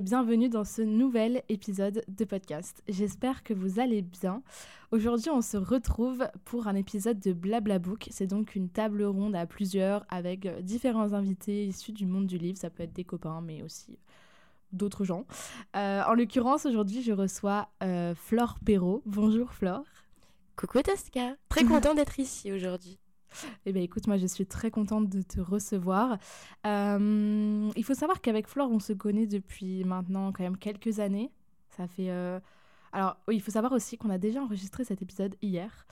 bienvenue dans ce nouvel épisode de podcast. J'espère que vous allez bien. Aujourd'hui, on se retrouve pour un épisode de Blabla Book. C'est donc une table ronde à plusieurs avec différents invités issus du monde du livre. Ça peut être des copains, mais aussi d'autres gens. Euh, en l'occurrence, aujourd'hui, je reçois euh, Flore Perrault. Bonjour Flore. Coucou Tosca, très content d'être ici aujourd'hui. Eh bien, écoute, moi, je suis très contente de te recevoir. Euh, il faut savoir qu'avec Flore, on se connaît depuis maintenant quand même quelques années. Ça fait. Euh, alors, il faut savoir aussi qu'on a déjà enregistré cet épisode hier.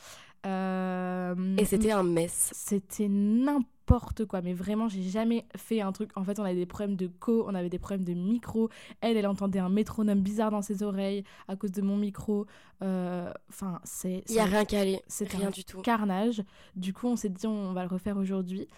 Euh, Et c'était un mess. C'était n'importe quoi, mais vraiment, j'ai jamais fait un truc. En fait, on avait des problèmes de co, on avait des problèmes de micro. Elle, elle entendait un métronome bizarre dans ses oreilles à cause de mon micro. Euh, enfin, c'est. Il n'y a rien qu'à aller. C'est rien du tout. Carnage. Du coup, on s'est dit, on va le refaire aujourd'hui.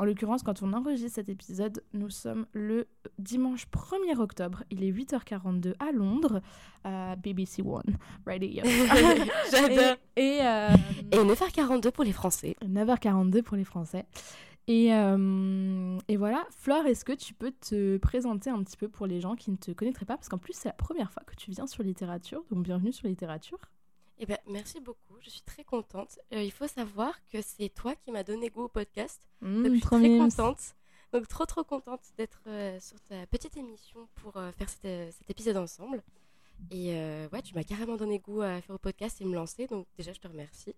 En l'occurrence, quand on enregistre cet épisode, nous sommes le dimanche 1er octobre. Il est 8h42 à Londres, à BBC One Radio. J'adore. Et, euh, et, 9h42 pour les Français. 9h42 pour les Français. Et, euh, et, voilà, Flore, est-ce que tu peux te présenter un petit peu pour les gens qui ne te connaîtraient pas? Parce qu'en plus, c'est la première fois que tu viens sur littérature, donc bienvenue sur littérature. Eh ben, merci beaucoup, je suis très contente. Euh, il faut savoir que c'est toi qui m'as donné goût au podcast. Mmh, donc, je suis très contente. Donc, trop, trop contente d'être euh, sur ta petite émission pour faire cet, épisode ensemble. Et ouais, tu m'as carrément donné goût à faire au podcast et me lancer. Donc, déjà, je te remercie.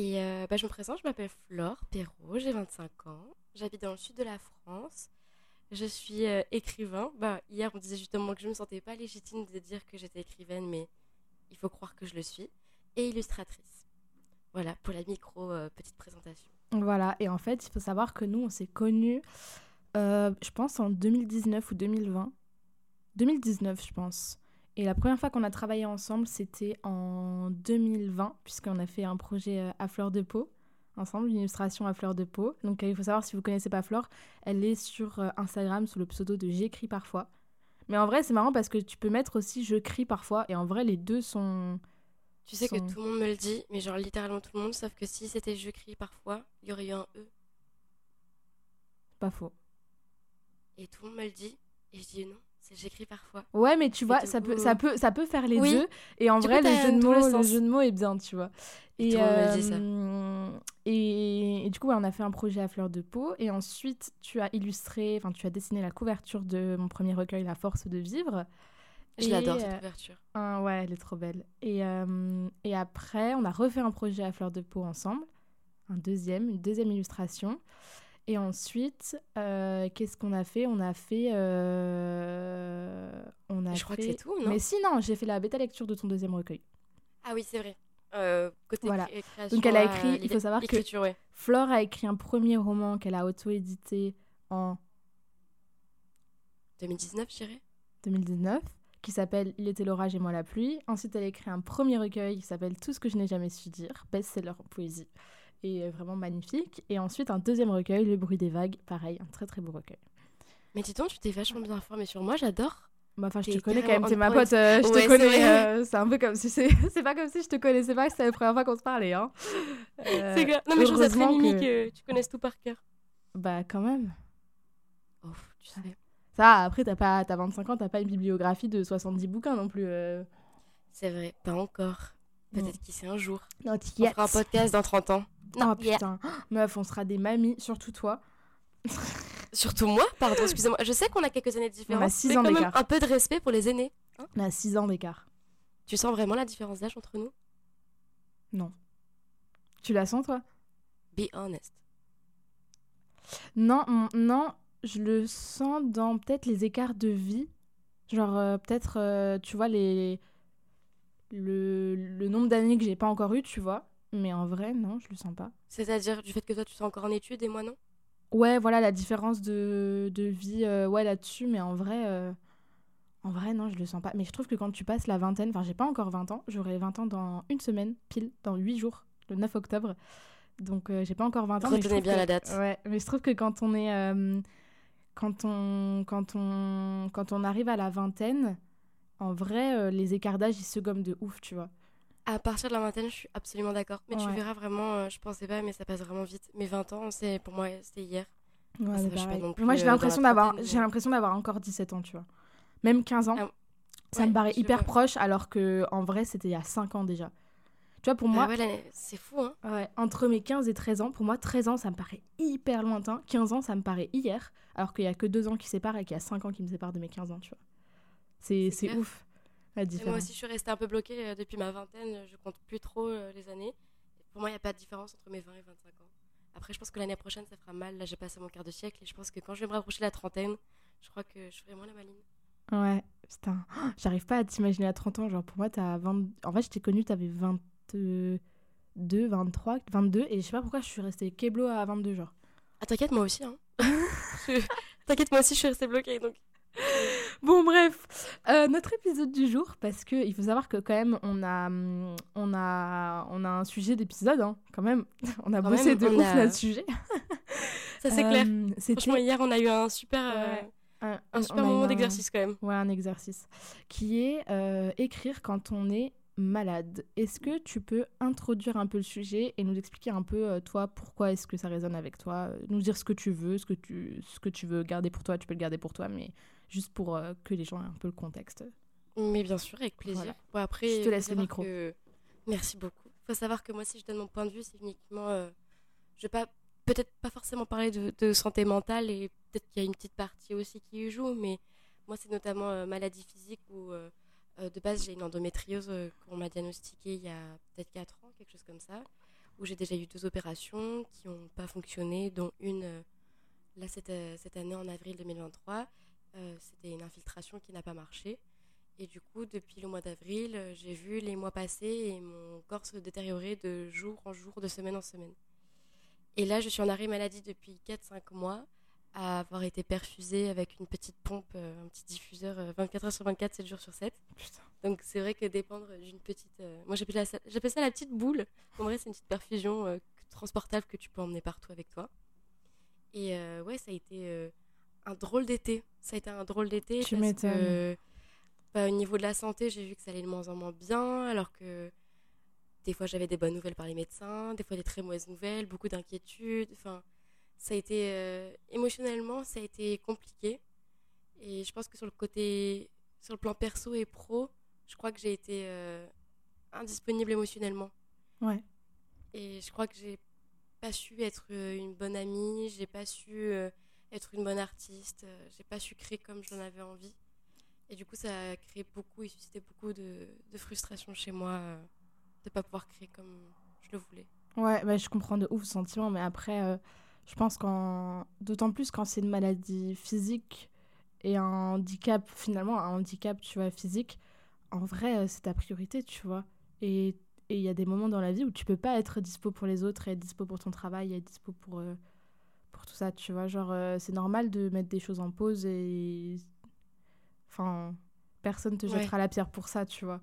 Et bah, je me présente, je m'appelle Flore Perrault, j'ai 25 ans. J'habite dans le sud de la France. Je suis écrivain. Bah, hier, on disait justement que je ne me sentais pas légitime de dire que j'étais écrivaine, mais il faut croire que je le suis, et illustratrice. Voilà, pour la micro euh, petite présentation. Voilà, et en fait, il faut savoir que nous, on s'est connus, euh, je pense, en 2019 ou 2020. 2019, je pense. Et la première fois qu'on a travaillé ensemble, c'était en 2020, puisqu'on a fait un projet euh, à fleur de peau ensemble, une illustration à fleur de peau. Donc il faut savoir, si vous connaissez pas Flore, elle est sur Instagram sous le pseudo de J'écris parfois. Mais en vrai, c'est marrant parce que tu peux mettre aussi je crie parfois. Et en vrai, les deux sont. Tu sais que tout le monde me le dit, mais genre littéralement tout le monde, sauf que si c'était je crie parfois, il y aurait eu un E. Pas faux. Et tout le monde me le dit, et je dis non, j'écris parfois. Ouais, mais tu vois, ça peut, ça, peut, ça peut faire les deux. Et en vrai, le jeu, de mots, le, jeu de mots est bien, tu vois. Et, euh, Et, du coup, on a fait un projet à fleur de peau. Et ensuite, tu as illustré, enfin, tu as dessiné la couverture de mon premier recueil, La force de vivre. Je l'adore, cette euh, couverture. ouais, elle est trop belle. Et, euh, et après, on a refait un projet à fleur de peau ensemble. Un deuxième, une deuxième illustration. Et ensuite, qu'est-ce qu'on a fait? On a fait. on a Je crois que c'est tout, non? Mais si, non, j'ai fait la bêta lecture de ton deuxième recueil. Ah oui, c'est vrai. Euh, côté voilà. Donc elle a écrit, il faut savoir que Flore a écrit un premier roman qu'elle a auto-édité en 2019, je dirais. 2019, qui s'appelle Il était l'orage et moi la pluie. Ensuite, elle a écrit un premier recueil qui s'appelle Tout ce que je n'ai jamais su dire, best-seller en poésie, et vraiment magnifique. Et ensuite, un deuxième recueil, Le bruit des vagues, pareil, un très très beau recueil. Mais dis donc, tu t'es vachement bien informée sur moi, j'adore. Bah, enfin, je te connais quand même, t'es ma pote, euh, je te connais. Euh, c'est un peu comme si c'est. pas comme si je te connaissais pas, que c'était la première fois qu'on se parlait. Hein. Euh, c'est Non, mais je trouve ça très mimi que... tu connaisses tout par cœur. Bah, quand même. Oh, tu sais. Ça, après, t'as pas... As 25 ans, t'as pas une bibliographie de 70 bouquins non plus. C'est vrai, pas encore. Peut-être qui sait un jour. on fera un podcast dans 30 ans. Non, oh, putain. Meuf, on sera des mamies, surtout toi. Surtout moi, pardon, excusez-moi. Je sais qu'on a quelques années de différence. On a 6 ans d'écart. Un peu de respect pour les aînés. Hein on a 6 ans d'écart. Tu sens vraiment la différence d'âge entre nous? Non. Tu la sens, toi? Be honest. Non, non, je le sens dans peut-être les écarts de vie. Genre, euh, peut-être, euh, tu vois, les... Le, le nombre d'années que j'ai pas encore eu, tu vois. Mais en vrai, non, je le sens pas. C'est-à-dire du fait que toi, tu sois encore en études et moi, non? Ouais, voilà la différence de, de vie ouais, là-dessus, mais en vrai, en vrai, non, je le sens pas. Mais je trouve que quand tu passes la vingtaine, enfin, j'ai pas encore 20 ans, j'aurai 20 ans dans une semaine, pile, dans 8 jours, le 9 octobre. Donc, j'ai pas encore 20 ans. Retenez bien la date. Ouais, mais je trouve que quand on est. quand, on, quand, on, quand on arrive à la vingtaine, en vrai, les écarts d'âge, ils se gomment de ouf, tu vois. À partir de la vingtaine, je suis absolument d'accord. Mais tu verras vraiment, je pensais pas, mais ça passe vraiment vite. Mes 20 ans, c'est pour moi, c'était hier. Ouais, moi, j'ai l'impression d'avoir, j'ai l'impression d'avoir encore 17 ans, tu vois. Même 15 ans. Ah, ça me paraît hyper proche, alors que en vrai, c'était il y a 5 ans déjà. Tu vois, pour moi. Ah ouais, c'est fou, hein. Ouais, entre mes 15 et 13 ans, pour moi, 13 ans, ça me paraît hyper lointain. 15 ans, ça me paraît hier, alors qu'il y a que 2 ans qui séparent et qu'il y a 5 ans qui me séparent de mes 15 ans, tu vois. C'est ouf. La différence. moi aussi, je suis restée un peu bloquée euh, depuis ma vingtaine. Je compte plus trop euh, les années. Pour moi, il n'y a pas de différence entre mes 20 et 25 ans. Après, je pense que l'année prochaine, ça fera mal. Là, j'ai passé mon quart de siècle et je pense que quand je vais me rapprocher de la trentaine, je crois que je ferai moins la maline. Ouais, putain. J'arrive pas à t'imaginer à 30 ans. Genre, pour moi, t'as 20. En fait, je t'ai connu, t'avais 22, 23, 22. Et je sais pas pourquoi je suis restée keblo à 22, genre. Ah, t'inquiète, moi aussi, hein. T'inquiète, moi aussi, je suis restée bloquée, donc. Bon, bref, euh, notre épisode du jour, parce qu'il faut savoir que quand même, on a, on a, on a un sujet d'épisode, hein, quand même. On a bossé de ouf notre sujet. Ça, c'est clair. Euh, Franchement, hier, on a eu un super... Euh, un, super moment d'exercice quand même. Ouais, un exercice. Qui est écrire quand on est malade. Est-ce que tu peux introduire un peu le sujet et nous expliquer un peu, toi, pourquoi est-ce que ça résonne avec toi? Nous dire ce que tu veux, ce que tu, ce que tu veux garder pour toi, tu peux le garder pour toi, mais juste pour que les gens aient un peu le contexte. Mais bien sûr, avec plaisir. Bon, après, je te laisse le micro. Merci beaucoup. Il faut savoir que moi, si je donne mon point de vue, c'est uniquement... je vais pas peut-être pas forcément parler de, santé mentale et peut-être qu'il y a une petite partie aussi qui y joue, mais moi c'est notamment euh, maladie physique où euh, euh, de base j'ai une endométriose qu'on m'a diagnostiquée il y a peut-être 4 ans, quelque chose comme ça, où j'ai déjà eu deux opérations qui n'ont pas fonctionné, dont une là cette, cette, année en avril 2023, c'était une infiltration qui n'a pas marché. Et du coup, depuis le mois d'avril, j'ai vu les mois passer et mon corps se détériorer de jour en jour, de semaine en semaine. Et là, je suis en arrêt maladie depuis 4-5 mois, à avoir été perfusée avec une petite pompe, euh, un petit diffuseur 24 euh, heures sur 24, 7 jours sur 7. Putain. Donc c'est vrai que dépendre d'une petite... Euh, moi j'appelle ça, ça la petite boule. En vrai, c'est une petite perfusion transportable que tu peux emmener partout avec toi. Et ouais, ça a été un drôle d'été. Ça a été un drôle d'été. Tu m'étonnes. Bah, au niveau de la santé, j'ai vu que ça allait de moins en moins bien, alors que des fois, j'avais des bonnes nouvelles par les médecins, des fois des très mauvaises nouvelles, beaucoup d'inquiétudes. Enfin, ça a été euh, émotionnellement, ça a été compliqué. Et je pense que sur le côté, sur le plan perso et pro, je crois que j'ai été euh, indisponible émotionnellement. Ouais. Et je crois que j'ai pas su être euh, une bonne amie, j'ai pas su être une bonne artiste, j'ai pas su créer comme j'en avais envie. Et du coup, ça a créé beaucoup et suscité beaucoup de, frustration chez moi de pas pouvoir créer comme je le voulais. Ouais, bah, je comprends de ouf ce sentiment, mais après, euh, je pense qu'en. D'autant plus quand c'est une maladie physique et un handicap, finalement, un handicap, tu vois, physique, en vrai, euh, c'est ta priorité, tu vois. Et il y a des moments dans la vie où tu peux pas être dispo pour les autres, et être dispo pour ton travail, et être dispo pour, euh, pour tout ça, tu vois. Genre, c'est normal de mettre des choses en pause et. Enfin, personne te jettera la pierre pour ça, tu vois.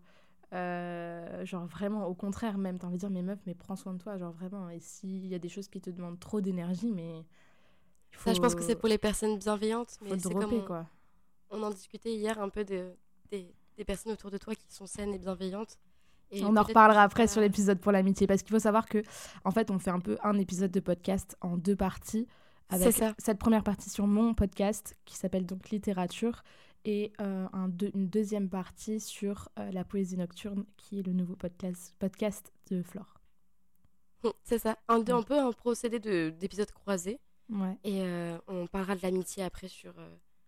Euh, genre vraiment, au contraire, même, t'as envie de dire, mais meuf, mais prends soin de toi, genre vraiment. Et s'il y a des choses qui te demandent trop d'énergie, mais. Ça, je pense que c'est pour les personnes bienveillantes. Mais c'est comme on, quoi. On en discutait hier un peu de, des, personnes autour de toi qui sont saines et bienveillantes. Et on en reparlera après sur l'épisode pour l'amitié, parce qu'il faut savoir que, en fait, on fait un peu un épisode de podcast en deux parties. Avec cette première partie sur mon podcast qui s'appelle donc Littérature et euh, un une deuxième partie sur euh, la poésie nocturne, qui est le nouveau podcast, podcast de Flore. Hum, c'est ça, un, un peu un procédé d'épisodes croisés. Ouais. Et euh, on parlera de l'amitié après sur,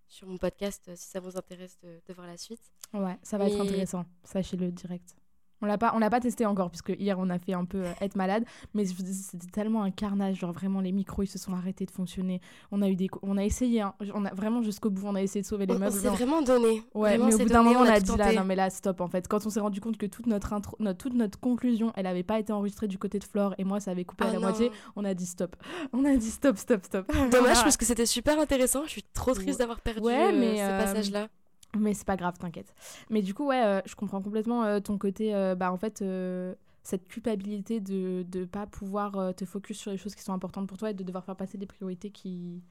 sur mon podcast, si ça vous intéresse de, voir la suite. Ouais, ça va être intéressant, sachez-le direct. On l'a pas, on l'a pas testé encore puisque hier on a fait un peu euh, être malade, mais c'était tellement un carnage, genre vraiment les micros ils se sont arrêtés de fonctionner. On a eu des, on a essayé, hein. on a vraiment jusqu'au bout, on a essayé de sauver les meubles. On s'est vraiment donné. Ouais, mais au bout d'un moment on a, dit là, non mais là stop en fait. Quand on s'est rendu compte que toute notre intro, notre, toute notre conclusion, elle avait pas été enregistrée du côté de Flore et moi ça avait coupé à ah la moitié, on a dit stop. On a dit stop, stop, stop. Dommage parce que c'était super intéressant. Je suis trop triste d'avoir perdu ouais, mais, euh, ce passage là. Mais c'est pas grave, t'inquiète. Mais du coup, ouais, euh, je comprends complètement euh, ton côté, euh, bah en fait, cette culpabilité de ne pas pouvoir te focus sur les choses qui sont importantes pour toi et de devoir faire passer des priorités qui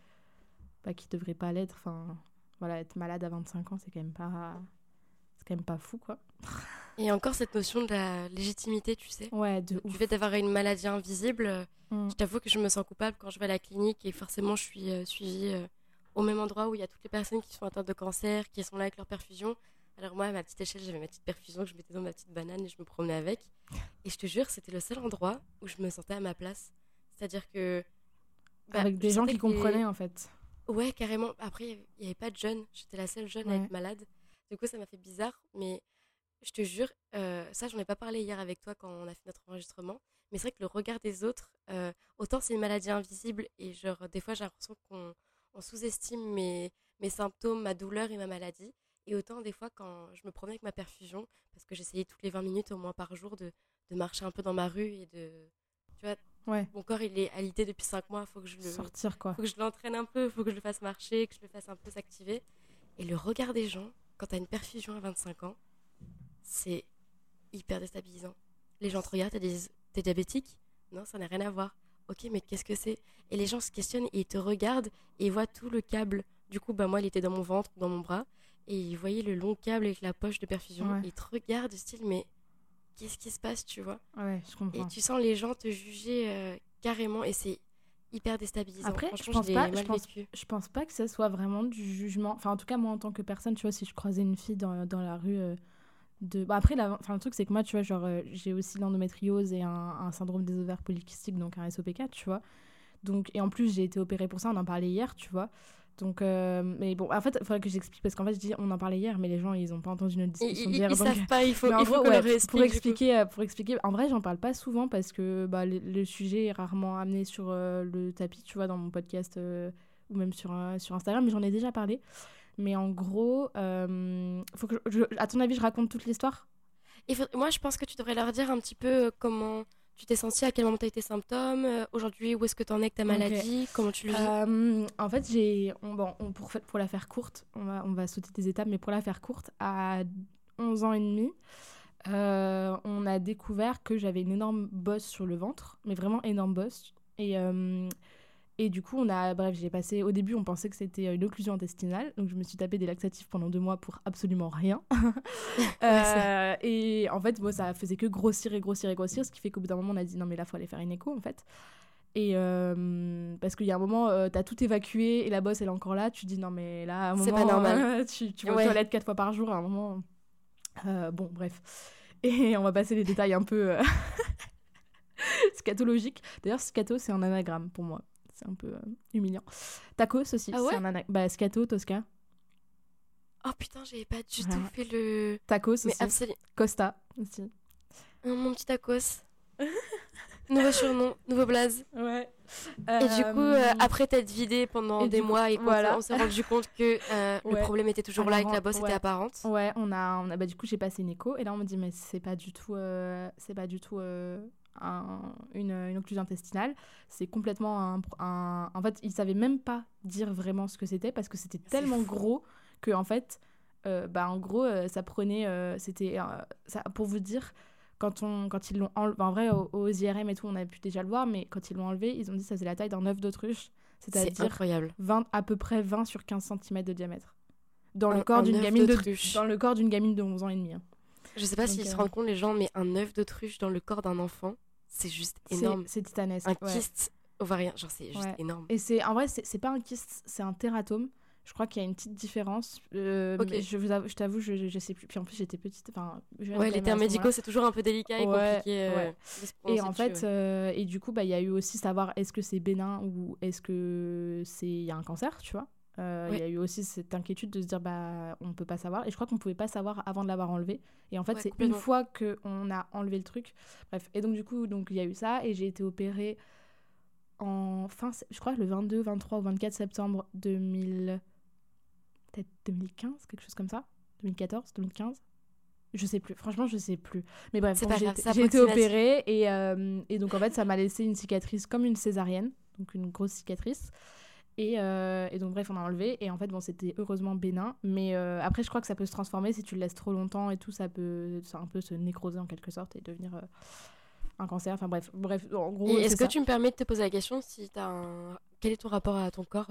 bah, qui devraient pas l'être. Enfin, voilà, être malade à 25 ans, c'est quand même pas c'est quand même pas fou, quoi. Et encore cette notion de la légitimité, tu sais. Ouais, de Du fait d'avoir une maladie invisible, mm. je t'avoue que je me sens coupable quand je vais à la clinique et forcément je suis suivie au même endroit où il y a toutes les personnes qui sont atteintes de cancer, qui sont là avec leur perfusion. Alors moi, à ma petite échelle, j'avais ma petite perfusion que je mettais dans ma petite banane et je me promenais avec. Et je te jure, c'était le seul endroit où je me sentais à ma place. C'est-à-dire que... Bah, avec des gens qui comprenaient, en fait. Ouais, carrément. Après, il n'y avait pas de jeunes. J'étais la seule jeune à être malade. Du coup, ça m'a fait bizarre. Mais je te jure, euh, ça, j'en ai pas parlé hier avec toi quand on a fait notre enregistrement. Mais c'est vrai que le regard des autres, euh, autant c'est une maladie invisible et genre, des fois, j'ai l'impression qu'on on sous-estime mes, mes symptômes, ma douleur et ma maladie. Et autant des fois quand je me promenais avec ma perfusion, parce que j'essayais toutes les 20 minutes au moins par jour de, de, marcher un peu dans ma rue et de... Tu vois, ouais. mon corps il est alité depuis 5 mois, faut que je le... Sortir quoi. Faut que je l'entraîne un peu, faut que je le fasse marcher, que je le fasse un peu s'activer. Et le regard des gens, quand t'as une perfusion à 25 ans, c'est hyper déstabilisant. Les gens te regardent, te disent T'es diabétique? Non, ça n'a rien à voir ok, mais qu'est-ce que c'est? Et les gens se questionnent et ils te regardent et ils voient tout le câble. Du coup, bah, moi, il était dans mon ventre, dans mon bras, et ils voyaient le long câble avec la poche de perfusion. Et ils te regardent, style, mais qu'est-ce qui se passe, tu vois? Ouais, je comprends. Et tu sens les gens te juger euh, carrément, et c'est hyper déstabilisant. Après, je pense, pas, je, pense, je pense, pas que ce soit vraiment du jugement. Enfin, en tout cas, moi, en tant que personne, tu vois, si je croisais une fille dans, dans la rue. Euh, de... Bah, après, la... enfin, le truc, c'est que moi, tu vois, genre, euh, j'ai aussi l'endométriose et un, un, syndrome des ovaires polykystiques, donc un SOP4, tu vois. Donc, et en plus, j'ai été opérée pour ça, on en parlait hier, tu vois. Donc, euh, mais bon, en fait, il faudrait que j'explique parce qu'en fait, je dis, on en parlait hier, mais les gens, ils n'ont pas entendu notre discussion d'hier. Ils, ils savent pas, il faut, il faut explique, pour expliquer, euh, pour expliquer. En vrai, j'en parle pas souvent parce que bah, le, sujet est rarement amené sur le tapis, tu vois, dans mon podcast ou même sur, sur Instagram, mais j'en ai déjà parlé. Mais en gros, euh, faut que à ton avis, je raconte toute l'histoire? Moi, je pense que tu devrais leur dire un petit peu euh, comment tu t'es sentie, à quel moment tu as eu tes symptômes, euh, aujourd'hui, où est-ce que tu en es avec ta maladie, comment tu le vis? En fait, j'ai. Bon, pour, pour la faire courte, on va, on va sauter des étapes, mais pour la faire courte, à 11 ans et demi, on a découvert que j'avais une énorme bosse sur le ventre, mais vraiment énorme bosse. Et et du coup, on a, bref, j'ai passé, au début, on pensait que c'était une occlusion intestinale, donc je me suis tapé des laxatifs pendant deux mois pour absolument rien. euh, et en fait, moi, ça faisait que grossir et grossir et grossir, ce qui fait qu'au bout d'un moment, on a dit non, mais là, faut aller faire une écho, en fait. Et euh, parce qu'il y a un moment, euh, tu as tout évacué et la bosse, elle est encore là, tu dis non, mais là, à un moment, c'est pas normal. tu, tu vas aux toilettes quatre fois par jour, à un moment. Euh, bon, bref. Et on va passer les détails un peu scatologiques. D'ailleurs, scato, c'est un anagramme pour moi c'est un peu euh, humiliant. Tacos aussi, ah c'est un Bah, Scato, Tosca. Oh putain, j'avais pas du tout fait le. Tacos Mais aussi. Costa aussi. mon petit tacos. nouveau surnom, nouveau blaze. Ouais. Et du coup, euh, après t'être vidé pendant des mois et voilà. on s'est rendu compte que euh, le problème était toujours là et que la bosse était apparente. Ouais, on a, on a bah, du coup j'ai passé une écho et là on me dit mais c'est pas du tout, c'est pas du tout une, une, occlusion intestinale. C'est complètement un, En fait, ils savaient même pas dire vraiment ce que c'était parce que c'était tellement gros que, en fait, euh, bah, en gros, euh, ça prenait. Euh, c'était. ça, pour vous dire, quand, on, quand ils l'ont enlevé. En vrai, aux, IRM et tout, on a pu déjà le voir, mais quand ils l'ont enlevé, ils ont dit que ça faisait la taille d'un œuf d'autruche. C'est-à-dire 20, à peu près 20 sur 15 cm de diamètre. Dans le, corps d'une gamine de, dans le corps d'une gamine de 11 ans et demi. Hein. Je sais pas s'ils se rendent compte, les gens, mais un œuf d'autruche dans le corps d'un enfant, c'est juste énorme. C'est titanesque. Un kyste ovarien, genre c'est juste énorme. Et c'est en vrai, c'est pas un kyste, c'est un tératome. Je crois qu'il y a une petite différence. Euh, je vous je t'avoue, je, je, sais plus. Puis en plus, j'étais petite. Enfin, ouais, les termes médicaux, c'est toujours un peu délicat et compliqué. Euh, et en fait, euh, et du coup, bah, il y a eu aussi savoir est-ce que c'est bénin ou est-ce que c'est il y a un cancer, tu vois. Euh, il y a eu aussi cette inquiétude de se dire bah on peut pas savoir. Et je crois qu'on pouvait pas savoir avant de l'avoir enlevé. Et en fait c'est une fois que on a enlevé le truc. Bref. Et donc du coup donc il y a eu ça. Et j'ai été opérée en fin je crois le 22 23 ou 24 septembre 2000 peut-être 2015 quelque chose comme ça. 2014 2015 je sais plus. Franchement je sais plus. Mais bref j'ai été opérée. Et, euh, et donc en fait ça m'a laissé une cicatrice comme une césarienne. Donc une grosse cicatrice euh, et, donc, bref, on a enlevé. Et en fait, bon, c'était heureusement bénin. Mais euh, après, je crois que ça peut se transformer si tu le laisses trop longtemps et tout. Ça peut ça un peu se nécroser en quelque sorte et devenir euh, un cancer. Enfin, bref, bref en gros. Est-ce que tu me permets de te poser la question si as un... Quel est ton rapport à ton corps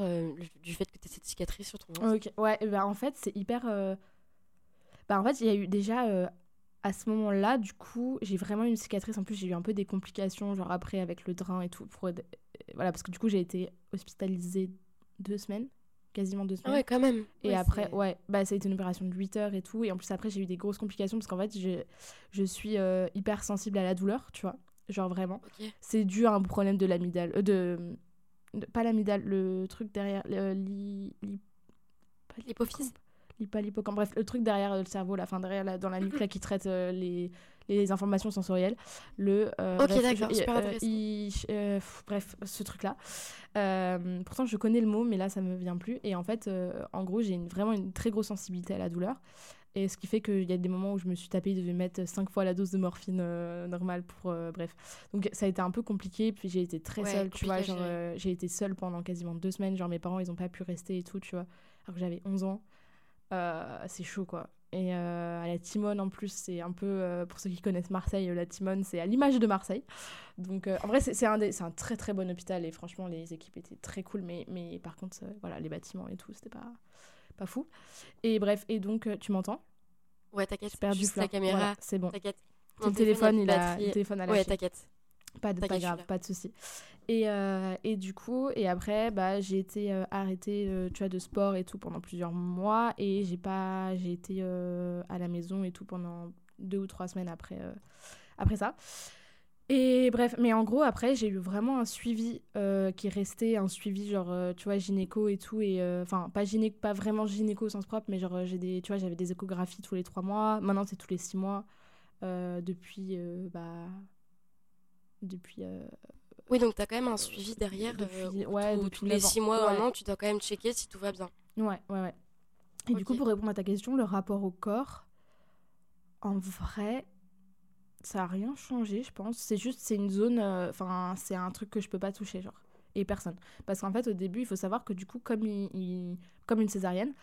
du fait que tu aies cette cicatrice sur ton ventre? Ouais, bah, en fait, c'est hyper. Bah, en fait, il y a eu déjà. À ce moment-là, du coup, j'ai vraiment une cicatrice. En plus, j'ai eu un peu des complications, genre après avec le drain et tout. Pour voilà, parce que du coup, j'ai été hospitalisée deux semaines, quasiment deux semaines. Ah ouais, quand même. Et après, ouais, bah, ça a été une opération de 8 heures et tout. Et en plus, après, j'ai eu des grosses complications parce qu'en fait, je, je suis euh, hyper sensible à la douleur, tu vois. Genre vraiment. C'est dû à un problème de l'amidale. Euh, de, Pas l'amidale, le truc derrière. L'hypophyse L'hypocampe. Bref, le truc derrière le cerveau, la fin derrière, dans la nuque, là, qui traite euh, les les informations sensorielles. Le, euh, ok, d'accord, super euh, euh, bref, ce truc-là. pourtant, je connais le mot, mais là, ça me vient plus. Et en fait, en gros, j'ai une, vraiment une très grosse sensibilité à la douleur. Et ce qui fait qu'il y a des moments où je me suis tapé, je devais mettre 5 fois la dose de morphine normale pour. bref. Donc ça a été un peu compliqué. Puis j'ai été très seule, tu vois. Genre, j'ai été seule pendant quasiment deux semaines. Genre, mes parents, ils n'ont pas pu rester et tout, tu vois. Alors que j'avais 11 ans. C'est chaud, quoi. Et euh, à la Timone, en plus, c'est un peu, euh, pour ceux qui connaissent Marseille, la Timone, c'est à l'image de Marseille. Donc, euh, en vrai, c'est un, un très très bon hôpital et franchement, les équipes étaient très cool. Mais, mais par contre, voilà, les bâtiments et tout, c'était pas, pas fou. Et bref, et donc, tu m'entends? Ouais, t'inquiète, j'ai perdu la caméra. c'est bon. T'inquiète. Le téléphone, il a, le téléphone a lâché. Ouais, t'inquiète. Pas, de, pas grave, pas de souci. Et, euh, et, du coup, et après, bah, j'ai été euh, arrêtée euh, tu vois, de sport et tout pendant plusieurs mois. Et j'ai pas j'ai été à la maison et tout pendant deux ou trois semaines après, après ça. Et bref, mais en gros, après, j'ai eu vraiment un suivi qui est resté, un suivi genre, tu vois, gynéco et tout. Et enfin, pas, gynéco, pas vraiment gynéco au sens propre, mais genre, j'ai des, tu vois, j'avais des échographies tous les trois mois. Maintenant, c'est tous les six mois. depuis, bah, depuis oui, donc tu as quand même un suivi derrière. Depuis, euh, ouais, tous les six mois, un an, tu dois quand même checker si tout va bien. Ouais, ouais, ouais. Et du coup, pour répondre à ta question, le rapport au corps, en vrai, ça n'a rien changé, je pense. C'est juste, c'est une zone, euh, enfin, c'est un truc que je peux pas toucher, genre. Et personne. Parce qu'en fait, au début, il faut savoir que du coup, comme, il, comme une césarienne,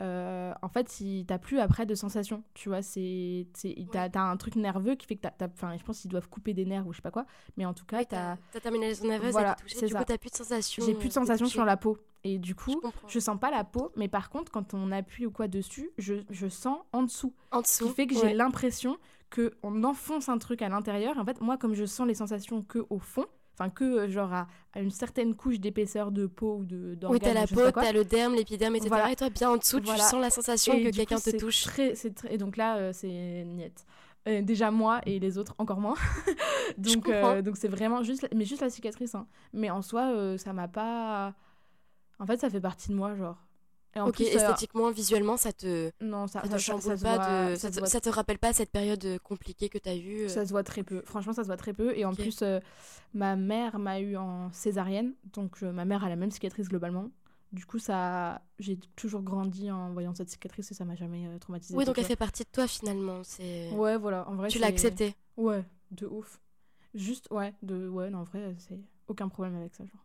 euh, en fait, il t'as plus après de sensations, tu vois, c'est t'as as un truc nerveux qui fait que t'as, enfin, je pense qu'ils doivent couper des nerfs ou je sais pas quoi, mais en tout cas, t'as ta terminaison nerveuse voilà, touché, du coup, t'as plus de sensations. J'ai plus de sensations sur la peau et du coup, je, sens pas la peau, mais par contre, quand on appuie ou quoi dessus, je, je sens en dessous, en dessous, ce qui fait que j'ai l'impression que on enfonce un truc à l'intérieur. En fait, moi, comme je sens les sensations que au fond, enfin que euh, genre à, une certaine couche d'épaisseur de peau ou de d'organes. Oui, t'as la peau, t'as le derme, l'épiderme, etc. Et toi, bien en dessous, tu sens la sensation que quelqu'un te touche. Très, très... Et donc là, euh, c'est niette. Euh, déjà moi et les autres encore moins. donc donc c'est vraiment juste, mais juste la cicatrice. Hein. Mais en soi, ça m'a pas. En fait, ça fait partie de moi, genre ok, esthétiquement, visuellement, ça te, non, ça, ça te chamboule pas, de... ça, te, rappelle pas cette période euh, compliquée que tu as eue euh Ça se voit très peu. Franchement, ça se voit très peu. Et en plus, euh, ma mère m'a eu en césarienne. Donc, ma mère a la même cicatrice globalement. Du coup, ça, j'ai toujours grandi en voyant cette cicatrice et ça m'a jamais traumatisée. Oui, donc elle fait partie de toi finalement. C'est. Ouais, voilà. En vrai, tu l'as accepté. Ouais, de ouf. Juste, ouais, de, ouais, non, en vrai, c'est aucun problème avec ça, genre.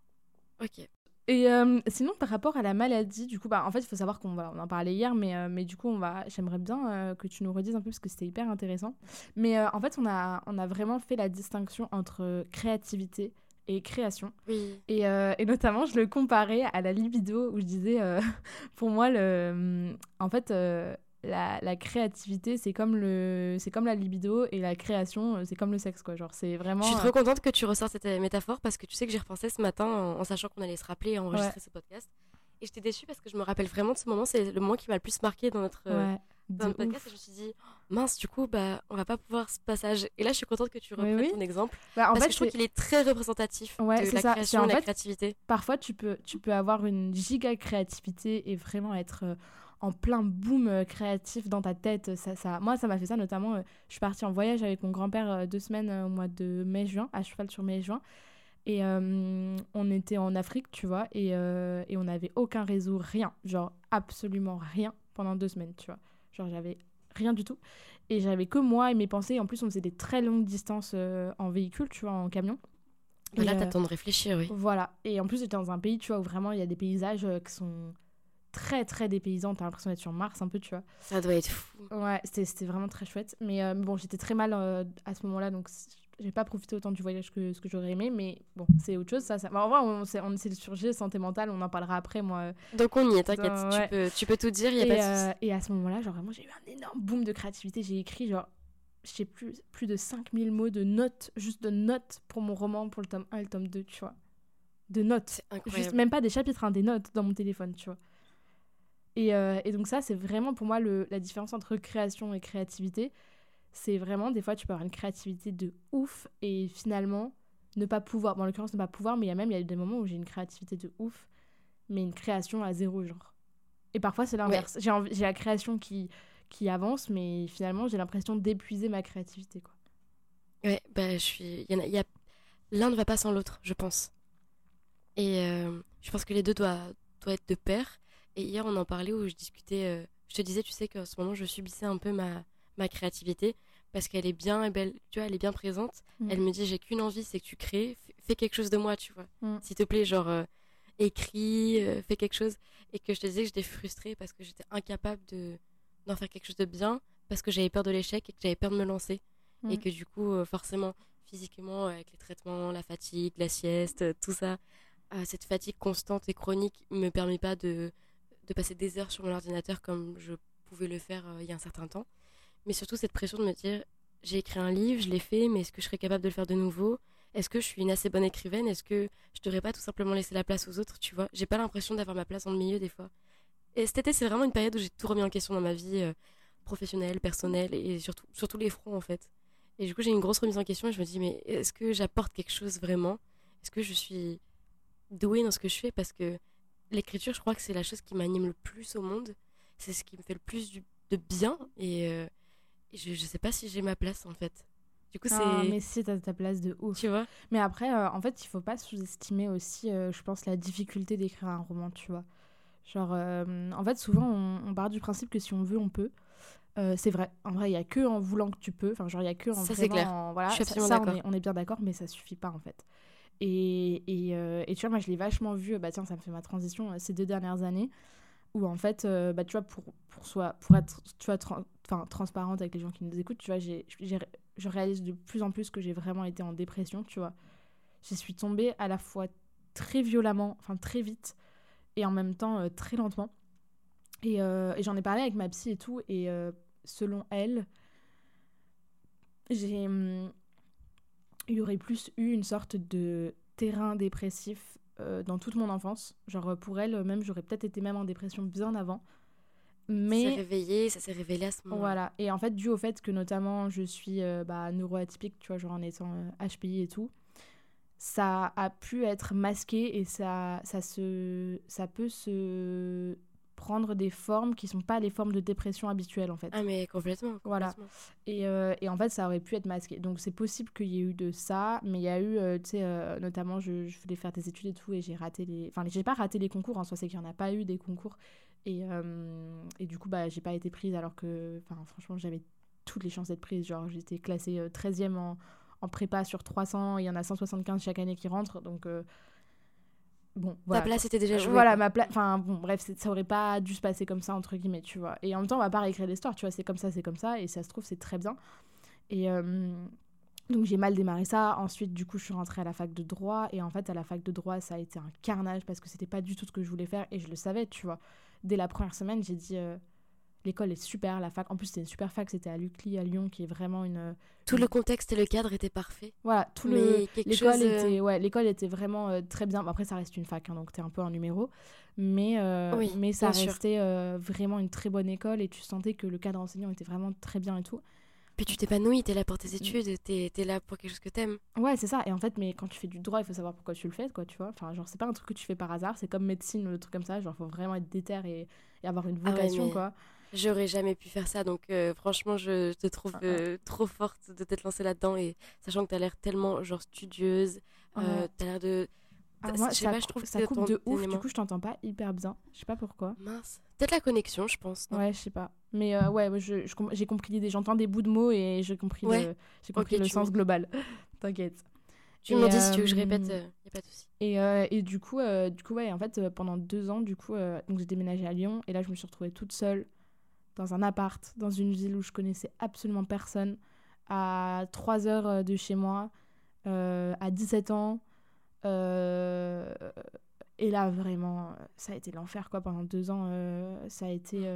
Ok. Et euh, sinon, par rapport à la maladie, du coup, bah, en fait, il faut savoir qu'on va, on en parlait hier, mais, euh, mais du coup, on va, j'aimerais bien euh, que tu nous redises un peu parce que c'était hyper intéressant. Mais en fait, on a, on a vraiment fait la distinction entre créativité et création. Oui. Et, et, notamment, je le comparais à la libido où je disais, pour moi, le, en fait, la, la, créativité, c'est comme, le, c'est comme la libido et la création, euh, c'est comme le sexe, quoi. Genre, c'est vraiment. Je suis trop euh, contente que tu ressors cette euh, métaphore parce que tu sais que j'ai repensé ce matin en, sachant qu'on allait se rappeler et enregistrer ce podcast. Et j'étais déçue parce que je me rappelle vraiment de ce moment, c'est le moment qui m'a le plus marqué dans notre, dans notre podcast. Et je me suis dit, oh, mince, du coup, bah, on va pas pouvoir ce passage. Et là, je suis contente que tu reprennes ton exemple. Bah, en parce fait, que je trouve qu'il est très représentatif de la création et de la créativité. Parfois, tu peux, tu peux avoir une giga créativité et vraiment être euh, en plein boom euh, créatif dans ta tête. Ça, ça... Moi, ça m'a fait ça notamment. Euh, je suis partie en voyage avec mon grand-père deux semaines au mois de mai-juin, à cheval sur mai-juin. Et on était en Afrique, tu vois, et, et on n'avait aucun réseau, rien. Genre, absolument rien pendant deux semaines, tu vois. Genre, j'avais rien du tout. Et j'avais que moi et mes pensées. En plus, on faisait des très longues distances euh, en véhicule, tu vois, en camion. Et là, t'as temps de réfléchir, oui. Voilà. Et en plus, j'étais dans un pays, tu vois, où vraiment il y a des paysages euh, qui sont très, très dépaysants. T'as l'impression d'être sur Mars un peu, tu vois. Ça doit être fou. Ouais, c'était vraiment très chouette. Mais euh, bon, j'étais très mal à ce moment-là, donc j'ai pas profité autant du voyage que ce que j'aurais aimé, mais bon, c'est autre chose. Ça, ça... en vrai, on, essaie de sujet santé mentale, on en parlera après, moi. Donc on y est, t'inquiète, tu, peux, tu peux tout dire, il y a et, pas de souci. Euh, et à ce moment-là, genre vraiment, j'ai eu un énorme boom de créativité. J'ai écrit, genre, je sais plus, plus de 5000 mots de notes, juste de notes pour mon roman, pour le tome 1 et le tome 2, tu vois. De notes. Juste, même pas des chapitres, hein, des notes dans mon téléphone, tu vois. Et, euh, et donc ça, c'est vraiment pour moi le, la différence entre création et créativité c'est vraiment, des fois, tu peux avoir une créativité de ouf et finalement ne pas pouvoir. Bon, en l'occurrence, ne pas pouvoir, mais il y a même il y a des moments où j'ai une créativité de ouf, mais une création à zéro, genre. Et parfois, c'est l'inverse. J'ai, j'ai la création qui, qui avance, mais finalement, j'ai l'impression d'épuiser ma créativité, quoi. Ouais, bah, je suis. Y y a... L'un ne va pas sans l'autre, je pense. Et euh, je pense que les deux doivent, doivent être de pair. Et hier, on en parlait où je discutais. Euh, je te disais, tu sais qu'en ce moment, je subissais un peu ma, ma créativité parce qu'elle est bien belle, tu vois, elle est bien présente. Mm. Elle me dit j'ai qu'une envie, c'est que tu crées, fais quelque chose de moi, tu vois. Mm. S'il te plaît, genre euh, écris, euh, fais quelque chose et que je te disais que j'étais frustrée parce que j'étais incapable de d'en faire quelque chose de bien parce que j'avais peur de l'échec et que j'avais peur de me lancer mm. et que du coup euh, forcément physiquement avec les traitements, la fatigue, la sieste, tout ça, cette fatigue constante et chronique me permet pas de de passer des heures sur mon ordinateur comme je pouvais le faire il y a un certain temps. Mais surtout cette pression de me dire j'ai écrit un livre, je l'ai fait, mais est-ce que je serais capable de le faire de nouveau? Est-ce que je suis une assez bonne écrivaine? Est-ce que je devrais pas tout simplement laisser la place aux autres Tu vois, j'ai pas l'impression d'avoir ma place le milieu des fois. Et cet été, c'est vraiment une période où j'ai tout remis en question dans ma vie euh, professionnelle, personnelle et surtout sur tous les fronts en fait. Et du coup, j'ai une grosse remise en question et je me dis mais est-ce que j'apporte quelque chose vraiment? Est-ce que je suis douée dans ce que je fais? Parce que l'écriture, je crois que c'est la chose qui m'anime le plus au monde. C'est ce qui me fait le plus de bien et euh, je, je sais pas si j'ai ma place en fait. Du coup, c'est. mais si, t'as ta place de ouf. Tu vois? Mais après, euh, en fait, il faut pas sous-estimer aussi, euh, je pense, la difficulté d'écrire un roman, tu vois. Genre, euh, en fait, souvent, on, part du principe que si on veut, on peut. c'est vrai. En vrai, il y a que en voulant que tu peux. Enfin, genre, il y a que en. Ça, c'est clair. voilà, je suis absolument ça, on, est, on est, bien d'accord, mais ça suffit pas, en fait. Et, et, et tu vois, moi, je l'ai vachement vu. Bah, tiens, ça me fait ma transition ces deux dernières années où en fait, euh, bah, tu vois, pour, pour, soi, pour être tu vois, enfin transparente avec les gens qui nous écoutent, tu vois, j'ai, je réalise de plus en plus que j'ai vraiment été en dépression, tu vois. Je suis tombée à la fois très violemment, enfin très vite, et en même temps euh, très lentement. Et, euh, et j'en ai parlé avec ma psy et tout, et selon elle, j'ai... Il y aurait plus eu une sorte de terrain dépressif euh, dans toute mon enfance. Genre pour elle, même j'aurais peut-être été même en dépression bien avant. Mais ça s'est réveillé, ça s'est révélé à ce moment. Voilà. Et en fait, dû au fait que notamment je suis euh, bah, neuroatypique, tu vois, genre en étant HPI euh, et tout, ça a pu être masqué et ça, ça, se, ça peut se prendre des formes qui sont pas les formes de dépression habituelles en fait. Ah mais complètement. Voilà. Et, euh, et, en fait ça aurait pu être masqué. Donc c'est possible qu'il y ait eu de ça, mais il y a eu, euh, tu sais, euh, notamment je, je, voulais faire des études et tout et j'ai raté les... Enfin j'ai pas raté les concours en soi, c'est qu'il n'y en a pas eu des concours. Et, et du coup bah j'ai pas été prise alors que, enfin franchement j'avais toutes les chances d'être prise. Genre j'étais classée 13e en, en prépa sur 300, il y en a 175 chaque année qui rentrent. Donc bon voilà, ta place était déjà jouée voilà ma place enfin bon bref ça aurait pas dû se passer comme ça entre guillemets tu vois. Et en même temps on va pas réécrire l'histoire tu vois c'est comme ça c'est comme ça et ça se trouve c'est très bien. Et euh, donc j'ai mal démarré ça. Ensuite du coup je suis rentrée à la fac de droit et en fait à la fac de droit ça a été un carnage parce que c'était pas du tout ce que je voulais faire et je le savais tu vois. Dès la première semaine j'ai dit euh, L'école est super, la fac. En plus, c'était une super fac, c'était à l'UCLI à Lyon, qui est vraiment une. Tout le contexte et le cadre étaient parfaits. Voilà, tout le. L'école était, ouais, l'école était vraiment euh, très bien. Après, ça reste une fac, hein, donc t'es un peu un numéro. Mais, euh, mais ça restait euh, vraiment une très bonne école et tu sentais que le cadre enseignant était vraiment très bien et tout. Puis tu t'épanouis, t'es là pour tes études, t'es es là pour quelque chose que t'aimes. Ouais, c'est ça. Et en fait, mais quand tu fais du droit, il faut savoir pourquoi tu le fais, quoi, tu vois. Enfin, genre, c'est pas un truc que tu fais par hasard, c'est comme médecine ou le truc comme ça. Genre, faut vraiment être déter et, et avoir une ah vocation, quoi. J'aurais jamais pu faire ça, donc euh, franchement, je te trouve ah, ah. Euh, trop forte de t'être lancée là-dedans et sachant que t'as l'air tellement genre studieuse, euh, t'as l'air de. moi, je sais pas, je trouve ça coupe de ouf, du coup, je t'entends pas hyper bien. Je sais pas pourquoi. Mince. Peut-être la connexion, je pense. Ouais, je sais pas. Mais ouais, j'ai je, compris l'idée. J'entends des bouts de mots et j'ai compris le, compris le sens global. T'inquiète. Tu me dis si tu veux que je répète, il a pas de souci. Et, et, du coup, du coup ouais, en fait, pendant deux ans, du coup, donc j'ai déménagé à Lyon et là, je me suis retrouvée toute seule dans un appart, dans une ville où je connaissais absolument personne, à 3 heures euh, de chez moi, euh, à 17 ans. Euh, et là, vraiment, ça a été l'enfer, quoi. Pendant deux ans, ça a été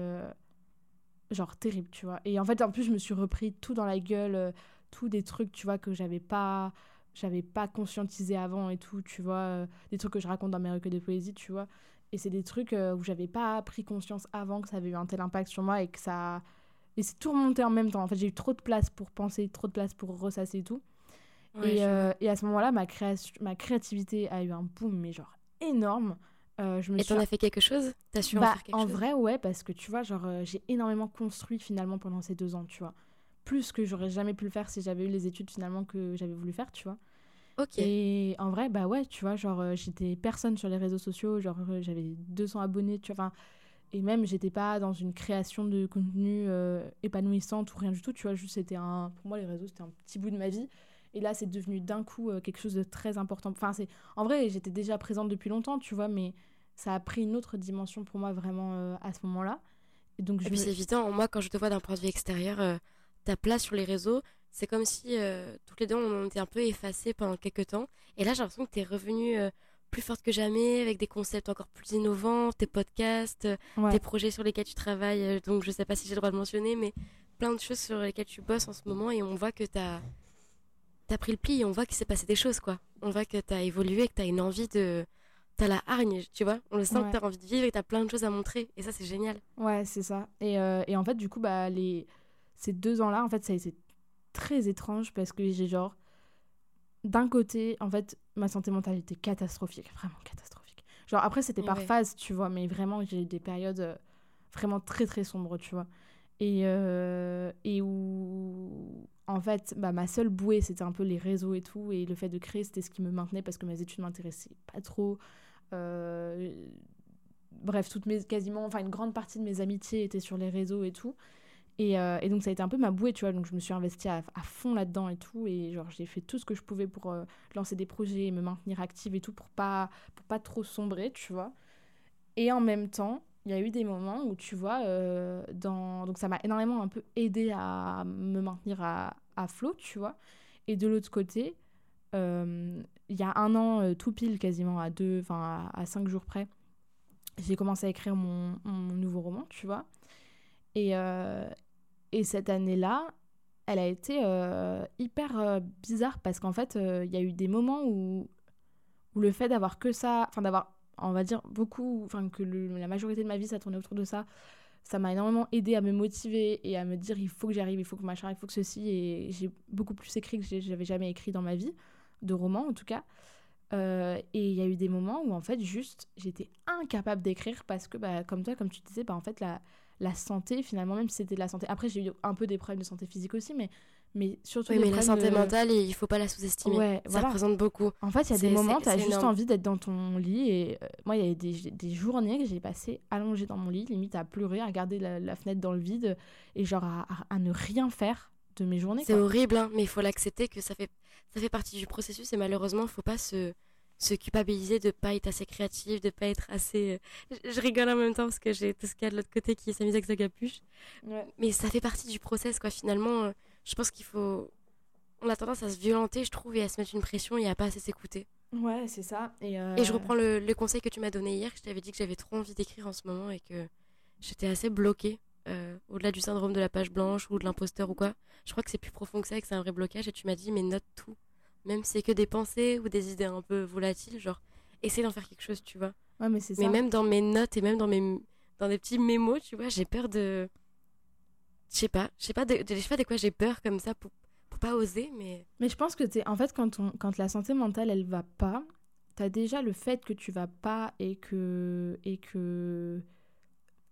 genre terrible, tu vois. Et en fait, en plus, je me suis repris tout dans la gueule, tous des trucs, tu vois, que j'avais pas j'avais pas conscientisé avant et tout, tu vois, des trucs que je raconte dans mes recueils de poésie, tu vois. Et c'est des trucs euh, où j'avais pas pris conscience avant que ça avait eu un tel impact sur moi et que ça. Et c'est tout remonté en même temps. En fait, j'ai eu trop de place pour penser, trop de place pour ressasser tout. et, euh, et, à ce moment-là, ma, création, ma créativité a eu un boom, mais genre énorme. Euh, je me et t'en as fait quelque chose? T'as su en bah, faire quelque en chose? En vrai, ouais, parce que tu vois, genre, j'ai énormément construit finalement pendant ces deux ans, tu vois. Plus que j'aurais jamais pu le faire si j'avais eu les études finalement que j'avais voulu faire, tu vois. Et en vrai, bah ouais, tu vois, genre, euh, j'étais personne sur les réseaux sociaux, genre, euh, j'avais 200 abonnés, tu vois, et même, j'étais pas dans une création de contenu euh, épanouissante ou rien du tout, tu vois, juste, c'était un, pour moi, les réseaux, c'était un petit bout de ma vie. Et là, c'est devenu d'un coup quelque chose de très important. Enfin, c'est, en vrai, j'étais déjà présente depuis longtemps, tu vois, mais ça a pris une autre dimension pour moi vraiment à ce moment-là. Et donc, je puis, c'est évident, moi, quand je te vois d'un point de vue extérieur, ta place sur les réseaux, c'est comme si euh, toutes les deux on était un peu effacées pendant quelques temps. Et là, j'ai l'impression que tu es revenue euh, plus forte que jamais avec des concepts encore plus innovants, tes podcasts, euh, tes projets sur lesquels tu travailles. donc, je sais pas si j'ai le droit de mentionner, mais plein de choses sur lesquelles tu bosses en ce moment. Et on voit que tu as, as, pris le pli et on voit qu'il s'est passé des choses, quoi. On voit que tu as évolué, que tu as une envie de. T'as la hargne, tu vois. On le sent que tu as envie de vivre et tu as plein de choses à montrer. Et ça, c'est génial. Ouais, c'est ça. Et, et, en fait, du coup, bah, les... ces deux ans-là, en fait, ça a été très étrange parce que j'ai genre d'un côté en fait ma santé mentale était catastrophique vraiment catastrophique. Genre après c'était par phase tu vois mais vraiment j'ai eu des périodes euh, vraiment très très sombres tu vois. Et euh, et où en fait bah, ma seule bouée c'était un peu les réseaux et tout et le fait de créer c'était ce qui me maintenait parce que mes études m'intéressaient pas trop. Euh, bref toutes mes quasiment enfin une grande partie de mes amitiés étaient sur les réseaux et tout euh, et, donc ça a été un peu ma bouée, tu vois. Donc je me suis investie à, fond là-dedans et tout. Et genre j'ai fait tout ce que je pouvais pour euh, lancer des projets, me maintenir active et tout pour pas, pour pas trop sombrer, tu vois. Et en même temps, il y a eu des moments où, tu vois, euh, donc ça m'a énormément un peu aidé à me maintenir à, à flot, tu vois. Et de l'autre côté, il y a un an, tout pile quasiment, à deux, enfin à, cinq jours près, j'ai commencé à écrire mon, nouveau roman, tu vois. Et, et cette année-là, elle a été euh, hyper euh, bizarre parce qu'en fait, euh, il y a eu des moments où, où le fait d'avoir que ça, enfin d'avoir, on va dire, beaucoup, enfin que la majorité de ma vie, ça tournait autour de ça, ça m'a énormément aidé à me motiver et à me dire il faut que j'arrive, il faut que machin, il faut que ceci. Et j'ai beaucoup plus écrit que j'avais jamais écrit dans ma vie, de romans en tout cas. et il y a eu des moments où en fait, juste, j'étais incapable d'écrire parce que, bah, comme toi, comme tu disais, bah, en fait, la la santé finalement même si c'était de la santé. Après j'ai eu un peu des problèmes de santé physique aussi mais mais surtout oui, mais la santé mentale il faut pas la sous-estimer. Ouais, ça représente beaucoup. En fait il y a des moments tu as juste envie d'être dans ton lit et euh, moi il y a des, des journées que j'ai passé allongée dans mon lit limite à pleurer à regarder la, fenêtre dans le vide et genre à, ne rien faire de mes journées c'est horrible hein, mais il faut l'accepter que ça fait ça fait partie du processus et malheureusement il faut pas se se culpabiliser de pas être assez créative, de pas être assez. Euh, je, rigole en même temps parce que j'ai tout ce qu'il y a de l'autre côté qui s'amuse avec sa capuche. Mais ça fait partie du process, quoi. Finalement, euh, je pense qu'il faut. On a tendance à se violenter, je trouve, et à se mettre une pression et à pas assez s'écouter. Ouais, c'est ça. Et, et, je euh, reprends le, le, conseil que tu m'as donné hier. Je t'avais dit que j'avais trop envie d'écrire en ce moment et que j'étais assez bloquée euh, au-delà du syndrome de la page blanche ou de l'imposteur ou quoi. Je crois que c'est plus profond que ça et que c'est un vrai blocage. Et tu m'as dit, mais note tout. Même si c'est que des pensées ou des idées un peu volatiles, genre, essaie d'en faire quelque chose, tu vois. Ouais, mais c'est Mais même dans mes notes et même dans, mes, dans des petits mémos, tu vois, j'ai peur de. Je sais pas, je sais pas de, pas de quoi j'ai peur comme ça pour, pour pas oser, mais. Mais je pense que t'es. En fait, quand, on, quand la santé mentale, elle va pas, t'as déjà le fait que tu vas pas et que. Et que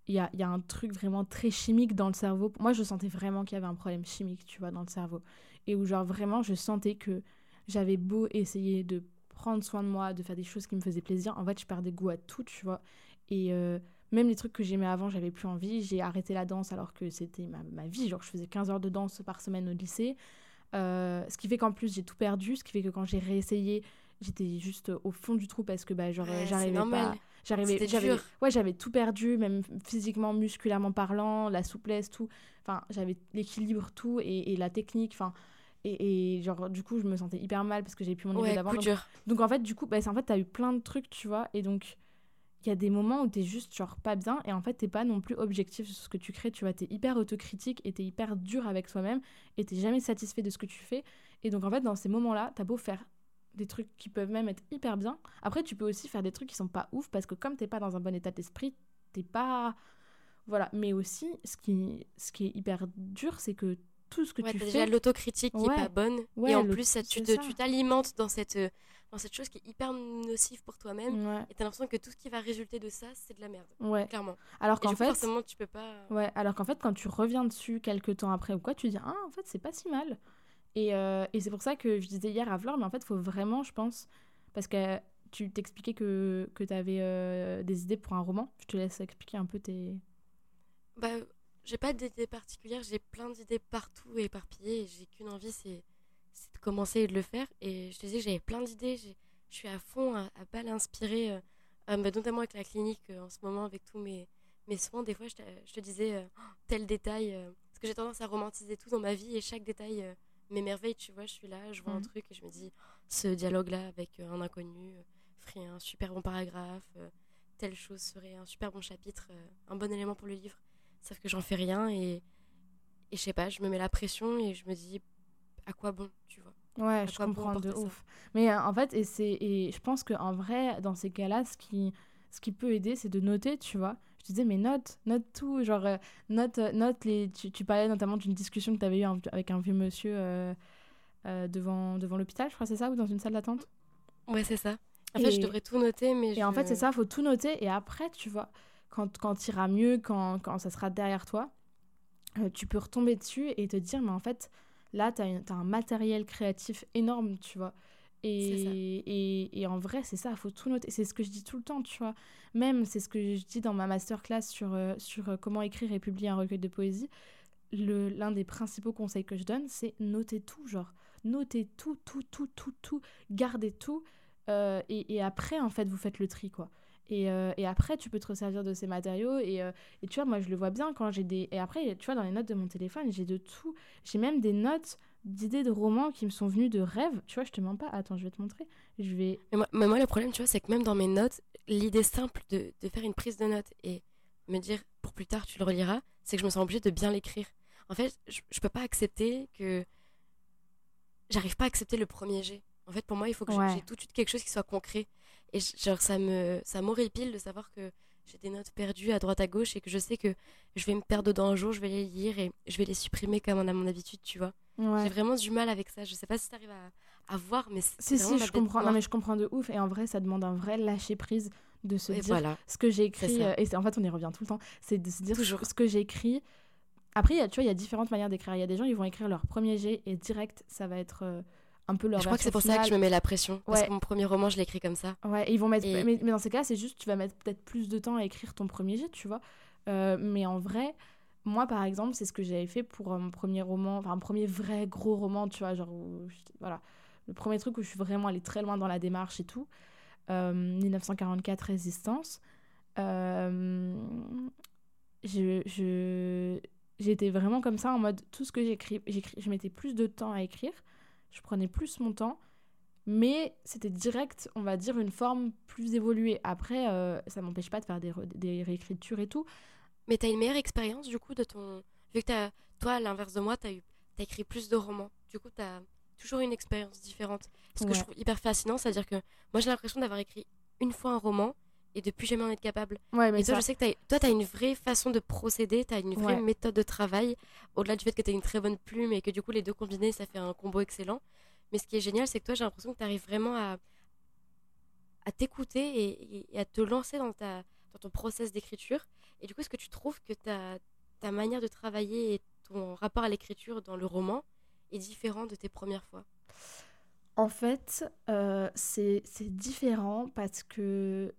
il y a, y a, un truc vraiment très chimique dans le cerveau. Moi, je sentais vraiment qu'il y avait un problème chimique, tu vois, dans le cerveau. Et où, genre, vraiment, je sentais que j'avais beau essayer de prendre soin de moi, de faire des choses qui me faisaient plaisir, en fait, je perdais goût à tout, tu vois. Et euh, même les trucs que j'aimais avant, j'avais plus envie. J'ai arrêté la danse alors que c'était ma, ma, vie. Genre, je faisais 15 heures de danse par semaine au lycée. Euh, ce qui fait qu'en plus, j'ai tout perdu. Ce qui fait que quand j'ai réessayé, j'étais juste au fond du trou parce que bah, genre, ouais, j'arrivais pas j'arrivais j'avais ouais j'avais tout perdu même physiquement musculairement parlant la souplesse tout enfin j'avais l'équilibre tout et, et, la technique enfin et, et, genre du coup je me sentais hyper mal parce que j'ai plus mon niveau ouais, d'avant donc, donc, en fait du coup bah, en fait t'as eu plein de trucs tu vois et donc il y a des moments où t'es juste genre pas bien et en fait t'es pas non plus objectif sur ce que tu crées tu vois t'es hyper autocritique et t'es hyper dur avec toi-même et t'es jamais satisfait de ce que tu fais et donc en fait dans ces moments là t'as beau faire des trucs qui peuvent même être hyper bien. Après, tu peux aussi faire des trucs qui sont pas ouf parce que comme t'es pas dans un bon état d'esprit, t'es pas. Voilà. Mais aussi, ce qui, ce qui est hyper dur, c'est que tout ce que ouais, tu as fais. déjà l'autocritique qui est pas bonne. Ouais, et en plus, ça, tu tu t'alimentes dans cette, euh, dans cette chose qui est hyper nocive pour toi-même. Ouais, Et t'as l'impression que tout ce qui va résulter de ça, c'est de la merde. ouais. Clairement. Alors qu'en coup, fait. forcément, tu peux pas. Ouais, alors qu'en fait, quand tu reviens dessus quelques temps après ou quoi, tu dis Ah, en fait, c'est pas si mal. Et, euh, et c'est pour ça que je disais hier à Flore, mais en fait, il faut vraiment, je pense, parce que tu t'expliquais que, que tu avais des idées pour un roman. Je te laisse expliquer un peu tes. Bah, j'ai pas d'idées particulières, j'ai plein d'idées partout et éparpillées. et J'ai qu'une envie, c'est c'est de commencer et de le faire. Et je te disais que j'avais plein d'idées. j'ai- Je suis à fond, à, à balle inspirée, euh, euh, bah, notamment avec la clinique euh, en ce moment, avec tous mes, mes soins. Des fois, je te, je te disais Oh, tel détail. parce que j'ai tendance à romantiser tout dans ma vie et chaque détail m'émerveille. Tu vois, je suis là, je vois un Mhm. truc et je me dis ce dialogue-là avec un inconnu ferait un super bon paragraphe. telle chose serait un super bon chapitre, un bon élément pour le livre. Sauf que j'en fais rien et, et je sais pas, je me mets la pression et je me dis à quoi bon, tu vois? Ouais, À je bon comprends de ça? ouf. Mais euh, en fait, et, c'est, et je pense qu'en vrai, dans ces cas-là, ce qui, ce qui peut aider, c'est de noter, tu vois. Je disais, mais note, note tout. Genre, euh, note, euh, note les. Tu, tu parlais notamment d'une discussion que tu avais eue avec un vieux monsieur euh, euh, devant, devant l'hôpital, je crois, c'est ça, ou dans une salle d'attente? Ouais, c'est ça. En fait, je devrais tout noter, mais Et en fait, c'est ça, faut tout noter. Et après, tu vois, quand, quand tu iras mieux, quand, quand ça sera derrière toi, euh, tu peux retomber dessus et te dire, mais en fait, là, tu as, un matériel créatif énorme, tu vois. Et, et, et en vrai, c'est ça, faut tout noter. C'est ce que je dis tout le temps, tu vois. Même, c'est ce que je dis dans ma masterclass sur, euh, sur euh, comment écrire et publier un recueil de poésie. L'un des principaux conseils que je donne, c'est noter tout, genre. Notez tout, tout, tout, tout, tout. Gardez tout. euh, et, et après, en fait, vous faites le tri, quoi. Et, euh, et après, tu peux te resservir de ces matériaux. Et, euh, et tu vois, moi, je le vois bien quand j'ai des. Et après, tu vois, dans les notes de mon téléphone, j'ai de tout. J'ai même des notes d'idées de romans qui me sont venues de rêves. Tu vois, je te mens pas. Attends, je vais te montrer. Je vais. Mais moi, mais moi, le problème, tu vois, c'est que même dans mes notes, l'idée simple de, de faire une prise de notes et me dire pour plus tard tu le reliras, c'est que je me sens obligée de bien l'écrire. En fait, je, je peux pas accepter que. J'arrive pas à accepter le premier jet. En fait, pour moi, il faut que Ouais. j'ai tout de suite quelque chose qui soit concret. Et genre, ça me ça m'horripile de savoir que j'ai des notes perdues à droite à gauche et que je sais que je vais me perdre dedans un jour, je vais les lire et je vais les supprimer comme on a mon habitude, tu vois. Ouais. J'ai vraiment du mal avec ça. Je sais pas si tu arrives à, à voir, mais c'est Si, si, je comprends. Non, mais je comprends de ouf. Et en vrai, ça demande un vrai lâcher prise de se Et dire voilà. ce que j'ai écrit. euh, et en fait, on y revient tout le temps. C'est de se dire Toujours. ce que j'ai écrit. Après, il y a- tu vois, il y a différentes manières d'écrire. Il y a des gens, ils vont écrire leur premier jet et direct, ça va être euh, un peu leur Je crois que c'est pour ça que je me mets la pression. Parce Ouais. que mon premier roman, je l'ai écrit comme ça. Ouais, et ils vont mettre. Et- Mais, mais dans ces cas, c'est juste, tu vas mettre peut-être plus de temps à écrire ton premier jet, tu vois. Euh, mais en vrai, moi, par exemple, c'est ce que j'avais fait pour euh, mon premier roman, enfin, un premier vrai gros roman, tu vois. Genre, où je- voilà. Le premier truc où je suis vraiment allée très loin dans la démarche et tout. Euh, 1944 Résistance. Euh, je, je, j'étais vraiment comme ça en mode tout ce que j'écris, j'écris, je mettais plus de temps à écrire, je prenais plus mon temps, mais c'était direct, on va dire, une forme plus évoluée. Après, euh, ça m'empêche pas de faire des, des réécritures et tout, Mais tu as une meilleure expérience du coup de ton. Vu que as... toi, à l'inverse de moi, tu as, eu... as écrit plus de romans. Du coup, tu as toujours une expérience différente. Ce que je trouve hyper fascinant, c'est-à-dire que moi, j'ai l'impression d'avoir écrit une fois un roman et depuis jamais en être capable. Ouais, mais et toi, je sais que as... toi, tu as une vraie façon de procéder, tu as une vraie méthode de travail, au-delà du fait que tu as une très bonne plume et que du coup, les deux combinés, ça fait un combo excellent. Mais ce qui est génial, c'est que toi, j'ai l'impression que tu arrives vraiment à, t'écouter et, à te lancer dans, ton process d'écriture. Et du coup, est-ce que tu trouves que ta, ta manière de travailler et ton rapport à l'écriture dans le roman est différent de tes premières fois? En fait, euh, c'est différent parce que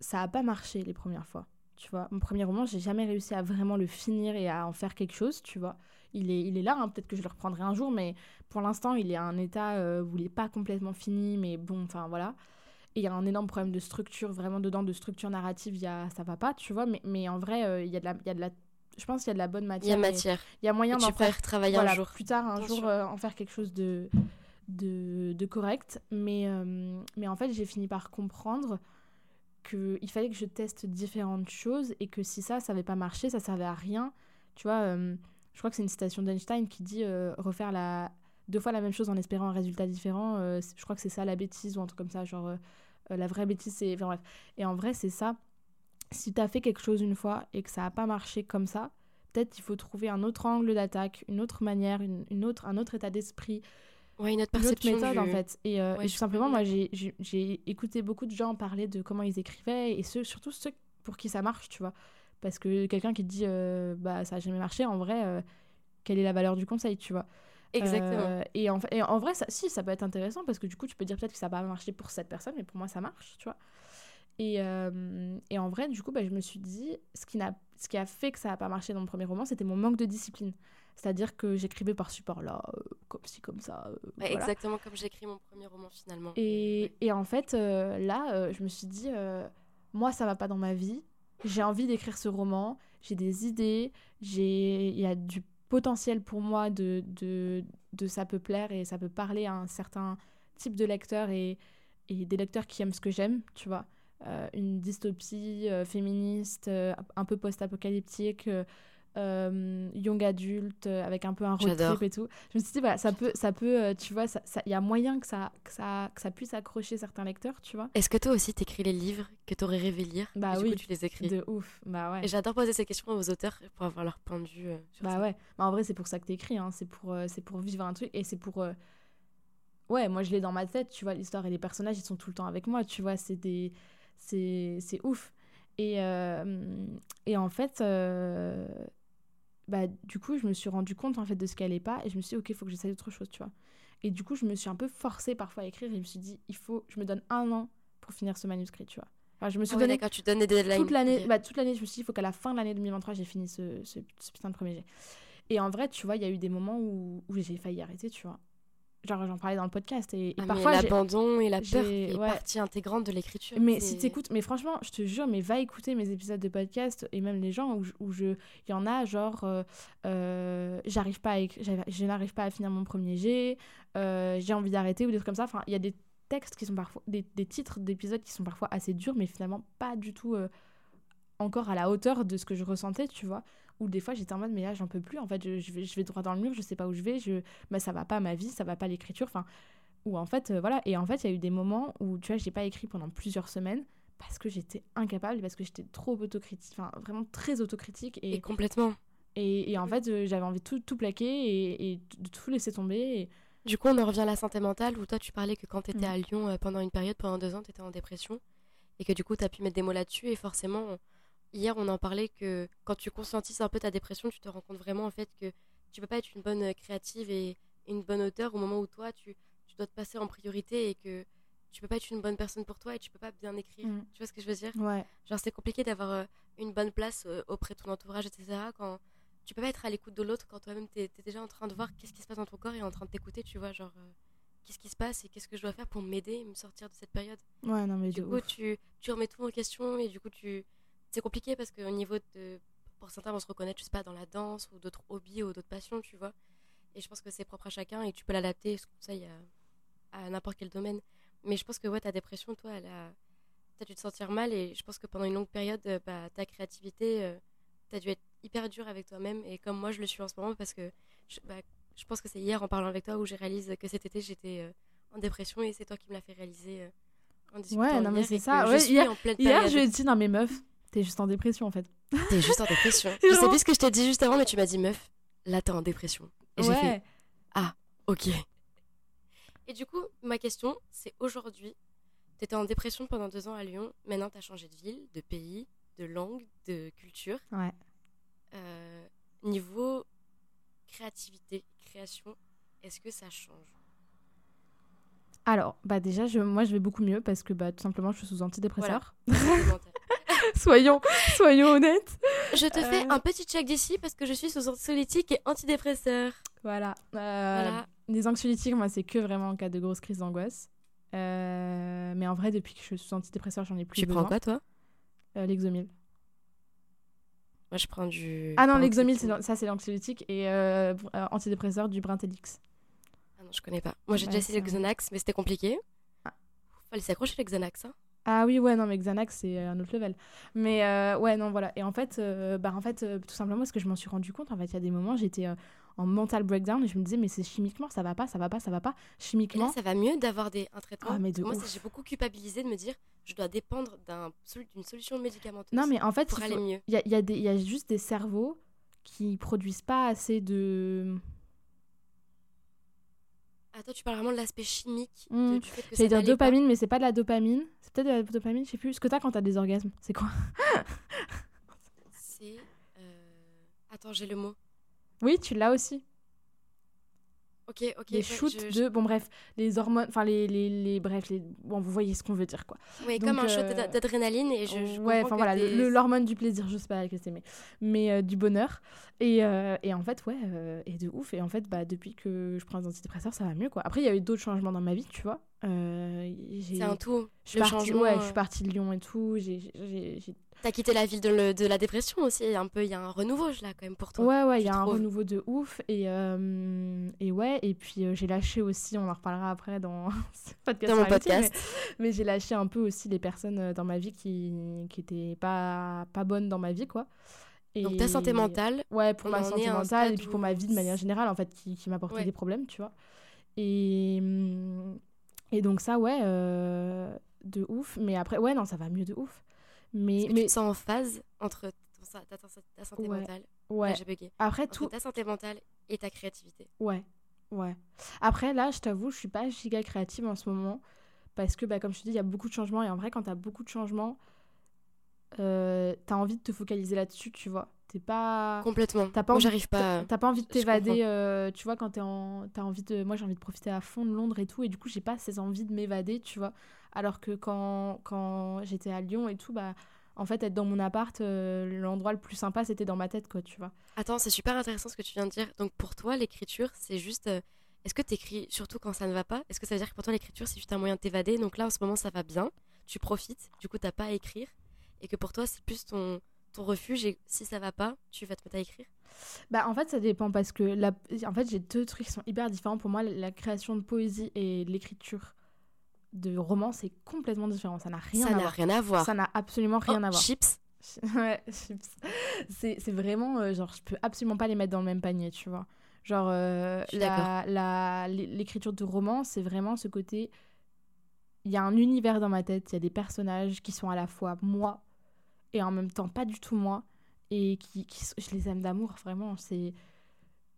ça n'a pas marché les premières fois. Tu vois, mon premier roman, j'ai jamais réussi à vraiment le finir et à en faire quelque chose, tu vois. Il est, il est là, hein, peut-être que je le reprendrai un jour, mais pour l'instant, il est à un état euh, où il n'est pas complètement fini, mais bon, enfin voilà. Et il y a un énorme problème de structure, vraiment dedans, de structure narrative, y a, ça va pas, tu vois, mais, mais en vrai, euh, il y, a de la, y a de la je pense qu'il y a de la bonne matière. Il y a matière. Il y a moyen d'en faire travailler un jour. Plus tard, un jour, euh, en faire quelque chose de, de, de correct. Mais, mais en fait, j'ai fini par comprendre qu'il fallait que je teste différentes choses et que si ça, ça n'avait pas marché, ça servait à rien. Tu vois, euh, je crois que c'est une citation d'Einstein qui dit euh, refaire la deux fois la même chose en espérant un résultat différent. Euh, je crois que c'est ça la bêtise ou un truc comme ça. Genre, la vraie bêtise, c'est. Enfin bref. Et en vrai, c'est ça. Si tu as fait quelque chose une fois et que ça n'a pas marché comme ça, peut-être il faut trouver un autre angle d'attaque, une autre manière, une, une autre, un autre état d'esprit, Ouais, une autre perception. méthode, en fait. Et, euh, tout simplement, moi, j'ai écouté beaucoup de gens parler de comment ils écrivaient, et ceux, surtout ceux pour qui ça marche, tu vois. Parce que quelqu'un qui dit, euh, bah, ça n'a jamais marché, en vrai, euh, quelle est la valeur du conseil, tu vois. Exactement. et, en, et en vrai, ça, si, ça peut être intéressant, parce que du coup, tu peux dire peut-être que ça n'a pas marché pour cette personne, mais pour moi, ça marche, tu vois. Et, et en vrai, du coup, bah, je me suis dit, ce qui, ce qui a fait que ça n'a pas marché dans mon premier roman, c'était mon manque de discipline. C'est-à-dire que j'écrivais par support là, euh, comme ci, comme ça. Euh, exactement comme j'écris mon premier roman finalement. Et, et en fait, euh, là, je me suis dit, moi, ça va pas dans ma vie. J'ai envie d'écrire ce roman. J'ai des idées. Il y a du potentiel pour moi de, de, de, ça peut plaire et ça peut parler à un certain type de lecteur et, et des lecteurs qui aiment ce que j'aime, tu vois. une dystopie féministe, un peu post-apocalyptique euh, young adulte euh, avec un peu un road trip et tout. Je me suis dit, voilà, ça peut, ça peut euh, tu vois, il ça, il y a moyen que ça, que, ça, que ça puisse accrocher certains lecteurs, tu vois. Est-ce que toi aussi t'écris les livres que t'aurais rêvé lire? Bah et oui. Du coup, tu les écris. De ouf, bah ouais. Et j'adore poser ces questions aux auteurs pour avoir leur point de vue. bah ouais, bah, en vrai, c'est pour ça que t'écris, hein. c'est pour, c'est pour vivre un truc et c'est pour. Ouais, moi je l'ai dans ma tête, tu vois, l'histoire et les personnages ils sont tout le temps avec moi, tu vois, c'est des. C'est ouf. Et, et en fait, bah, du coup, je me suis rendu compte en fait de ce qu'elle est pas et je me suis dit, ok, il faut que j'essaye autre chose, tu vois. Et du coup, je me suis un peu forcée parfois à écrire et je me suis dit, il faut, je me donne un an pour finir ce manuscrit, tu vois. Enfin, je me suis ah donné. tu donnes des deadlines. Toute l'année, bah, toute l'année, je me suis dit, il faut qu'à la fin de l'année 2023, j'ai fini ce, ce, putain de premier jet. Et en vrai, tu vois, il y a eu des moments où, où j'ai failli arrêter, tu vois genre j'en parlais dans le podcast et, ah, parfois l'abandon et la peur est partie intégrante de l'écriture mais si t'écoutes mais franchement je te jure mais va écouter mes épisodes de podcast et même les gens où, où je il y en a genre euh, euh, j'arrive pas à je n'arrive pas à finir mon premier jet euh, j'ai envie d'arrêter ou des trucs comme ça. Enfin il y a des textes qui sont parfois des, des titres d'épisodes qui sont parfois assez durs mais finalement pas du tout encore à la hauteur de ce que je ressentais tu vois où des fois j'étais en mode mais là j'en peux plus en fait je, vais, je vais droit dans le mur je sais pas où je vais je bah, ça va pas ma vie ça va pas l'écriture enfin ou en fait euh, voilà et en fait il y a eu des moments où tu vois j'ai pas écrit pendant plusieurs semaines parce que j'étais incapable parce que j'étais trop autocritique enfin vraiment très autocritique et, complètement et, et en fait euh, j'avais envie de tout, tout plaquer et, et, de tout laisser tomber et... du coup on en revient à la santé mentale où toi tu parlais que quand tu étais mm. à Lyon euh, pendant une période pendant deux ans tu étais en dépression et que du coup tu as pu mettre des mots là-dessus et forcément hier, on en parlait que quand tu conscientises un peu ta dépression, tu te rends compte vraiment en fait que tu peux pas être une bonne euh, créative et une bonne auteure au moment où toi, tu, tu dois te passer en priorité et que tu peux pas être une bonne personne pour toi et tu peux pas bien écrire. Mm. Tu vois ce que je veux dire? Ouais. Genre, c'est compliqué d'avoir euh, une bonne place euh, auprès de ton entourage, etc. Quand tu peux pas être à l'écoute de l'autre quand toi-même tu es, déjà en train de voir qu'est-ce qui se passe dans ton corps et en train de t'écouter, tu vois, genre qu'est-ce qui se passe et qu'est-ce que je dois faire pour m'aider et me sortir de cette période? Ouais, non, mais du coup, tu, tu remets tout en question et du coup, tu c'est compliqué parce qu'au niveau de. Pour certains vont se reconnaître, je sais pas, dans la danse ou d'autres hobbies ou d'autres passions, tu vois. Et je pense que c'est propre à chacun et tu peux l'adapter, ce conseil, à, à n'importe quel domaine. Mais je pense que ouais, ta dépression, toi, elle a. T'as dû te sentir mal et je pense que pendant une longue période, euh, bah, ta créativité, euh, tu as dû être hyper dur avec toi-même et comme moi je le suis en ce moment parce que je, bah, je pense que c'est hier en parlant avec toi où j'ai réalisé que cet été j'étais euh, en dépression et c'est toi qui me l'as fait réaliser euh, en discutant Ouais, non mais c'est ça. Ouais, hier, hier je lui ai dit, non mais meuf, t'es juste en dépression en fait. T'es juste en dépression. je sais plus ce que je t'ai dit juste avant mais tu m'as dit meuf, là t'es en dépression. Et j'ai fait, ah, ok. Et du coup, ma question, c'est aujourd'hui, t'étais en dépression pendant deux ans à Lyon, maintenant t'as changé de ville, de pays, de langue, de culture. Ouais. Euh, niveau créativité, création, est-ce que ça change? Alors, bah déjà, je, moi je vais beaucoup mieux parce que bah, tout simplement je suis sous antidépresseur. soyons, soyons honnêtes. Je te fais euh. un petit check d'ici parce que je suis sous anxiolytique et antidépresseur. Voilà. Euh, voilà. Les anxiolytiques, moi c'est que vraiment en cas de grosse crise d'angoisse. mais en vrai, depuis que je suis sous antidépresseur, j'en ai plus tu besoin. Tu prends quoi toi? L'exomil. Moi, je prends du. Ah non, l'exomil, ça, c'est l'anxiolytique. Et euh, euh, antidépresseur, du Brintelix. Ah non, je connais pas. Moi, j'ai déjà essayé le Xanax, mais c'était compliqué. Ah. Fallait s'accrocher le Xanax. Hein. Ah oui, ouais, non, mais Xanax, c'est un autre level. Mais euh, ouais, non, voilà. Et en fait, bah, en fait tout simplement, parce que je m'en suis rendu compte, en fait, il y a des moments, j'étais en mental breakdown et je me disais mais c'est chimiquement ça va pas ça va pas ça va pas chimiquement ça va mieux d'avoir des un traitement? Ah, mais moi j'ai beaucoup culpabilisé de me dire je dois dépendre d'une solution médicamenteuse non mais en fait pour aller mieux il y a, y, a y a juste des cerveaux qui produisent pas assez de ah, toi, tu parles vraiment de l'aspect chimique. Mmh. J'allais dire dopamine, mais c'est pas de la dopamine. C'est peut-être de la dopamine, je sais plus. Ce que t'as quand t'as des orgasmes, c'est quoi C'est. Euh... Attends, j'ai le mot. Oui, tu l'as aussi. Ok, ok. Les shoots de. Bon, bref, les hormones. Enfin, les, les, les, Bref, les... Bon, vous voyez ce qu'on veut dire, quoi. Oui, comme un shoot euh, d'adrénaline. Et je, ouais, enfin voilà, l'hormone du plaisir, je sais pas laquelle c'est, mais, mais euh, du bonheur. Et, euh, et, en fait, ouais, et de ouf. Et en fait, bah, depuis que je prends des antidépresseurs, ça va mieux, quoi. Après, il y a eu d'autres changements dans ma vie, tu vois. c'est un tout. Je suis, partie, ouais, je suis partie de Lyon et tout. J'ai T'as quitté la ville de, de, la dépression aussi, un peu, il y a un renouveau là quand même pour toi. Ouais, ouais, il y a un renouveau de ouf. Et, euh, et ouais, et puis euh, j'ai lâché aussi, on en reparlera après dans, podcast dans mon podcast. Mais, j'ai lâché un peu aussi les personnes euh, dans ma vie qui, qui étaient pas, pas bonnes dans ma vie, quoi. Et... Donc ta santé mentale Ouais, pour ma santé mentale et puis pour ma vie de manière générale, en fait, qui, qui m'apportait des problèmes, tu vois. Et, et donc ça, ouais, de ouf. Mais après, ouais, non, ça va mieux de ouf. Mais, mais... tu te sens en phase entre ta, ta, santé mentale. Ouais. J'ai bugué. Après tout. Ta santé mentale et ta créativité. Ouais. Ouais. Après, là, je t'avoue, je suis pas giga créative en ce moment. Parce que, bah, comme je te dis, il y a beaucoup de changements. Et en vrai, quand tu as beaucoup de changements, euh, tu as envie de te focaliser là-dessus, tu vois. Pas. Complètement. T'as pas j'arrive pas. T'as pas envie de t'évader, euh, tu vois, quand t'es en. As envie de. Moi, j'ai envie de profiter à fond de Londres et tout. Et du coup, j'ai pas ces envies de m'évader, tu vois. Alors que quand, quand j'étais à Lyon et tout, bah, en fait, être dans mon appart, euh, l'endroit le plus sympa, c'était dans ma tête, quoi, tu vois. Attends, c'est super intéressant ce que tu viens de dire. Donc, pour toi, l'écriture, c'est juste. Euh, est-ce que tu écris surtout quand ça ne va pas Est-ce que ça veut dire que pour toi, l'écriture, c'est juste un moyen de t'évader? Donc là, en ce moment, ça va bien. Tu profites. Du coup, t'as pas à écrire. Et que pour toi, c'est plus ton, ton refuge. Et si ça va pas, tu vas te mettre à écrire bah en fait ça dépend parce que la... en fait j'ai deux trucs qui sont hyper différents pour moi la création de poésie et l'écriture de roman, c'est complètement différent. Ça n'a rien, à voir. rien à voir. Ça n'a absolument rien oh, à voir. Chips Ouais, chips. C'est vraiment, euh, genre, je peux absolument pas les mettre dans le même panier, tu vois. Genre, euh, l'écriture de roman, c'est vraiment ce côté. Il y a un univers dans ma tête, il y a des personnages qui sont à la fois moi et en même temps pas du tout moi. Et qui, qui je les aime d'amour, vraiment. C'est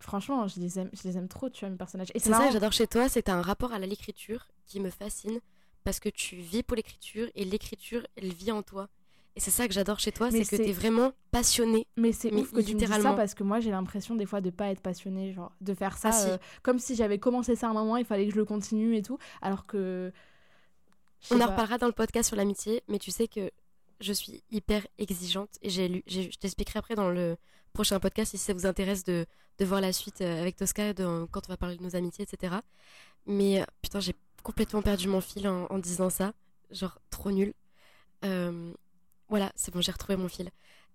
franchement, je les aime, je les aime trop, tu vois, mes personnages. Et c'est ça que j'adore chez toi, c'est un rapport à l'écriture qui me fascine parce que tu vis pour l'écriture et l'écriture, elle vit en toi. Et c'est ça que j'adore chez toi, c'est que tu es vraiment passionné. Mais c'est ouf que tu me ça parce que moi j'ai l'impression des fois de pas être passionné, genre de faire ça ah, euh, comme si j'avais commencé ça à un moment, il fallait que je le continue et tout, alors que. On en reparlera dans le podcast sur l'amitié, mais tu sais que je suis hyper exigeante et j'ai lu, je t'expliquerai après dans le prochain podcast si ça vous intéresse de, voir la suite euh, avec Tosca quand on va parler de nos amitiés, etc. Mais euh, putain, j'ai complètement perdu mon fil en, disant ça. Genre, trop nul. Euh, voilà, c'est bon, j'ai retrouvé mon fil.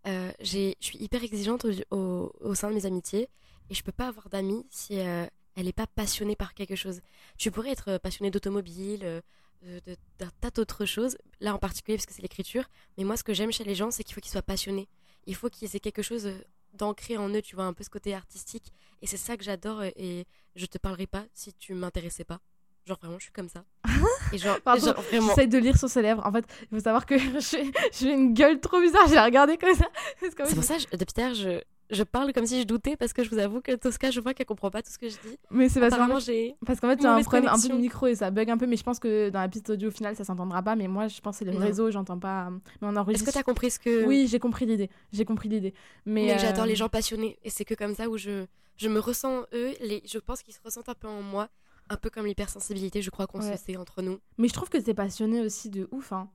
je suis hyper exigeante au, au, sein de mes amitiés et je peux pas avoir d'amis si elle n'est pas passionnée par quelque chose. Tu pourrais être passionnée d'automobile, d'un tas d'autres choses, là en particulier parce que c'est l'écriture, mais moi ce que j'aime chez les gens, c'est qu'il faut qu'ils soient passionnés il faut qu'ils aient quelque chose d'ancré en eux, tu vois, un peu ce côté artistique. Et c'est ça que j'adore et je te parlerai pas si tu m'intéressais pas. Genre vraiment, je suis comme ça. Et genre, J'essaie de lire sur ses lèvres. En fait, il faut savoir que j'ai une gueule trop bizarre. J'ai regardé comme ça. C'est pour ça, je, depuis je, je parle comme si je doutais parce que je vous avoue que Tosca, je vois qu'elle comprend pas tout ce que je dis. Mais c'est parce, parce qu'en fait, tu as un problème un peu de micro et ça bug un peu. Mais je pense que dans la piste audio, au final, ça s'entendra pas. Mais moi, je pense que c'est le réseau, j'entends pas. Mais on Est-ce que tu as compris ce que. Oui, j'ai compris l'idée. J'ai compris l'idée. Mais, mais j'adore les euh, gens passionnés. Et c'est que comme ça où je, je me ressens eux. Les... Je pense qu'ils se ressentent un peu en moi. Un peu comme l'hypersensibilité, je crois qu'on se sait entre nous. Mais je trouve que t'es passionné aussi de ouf. Hein.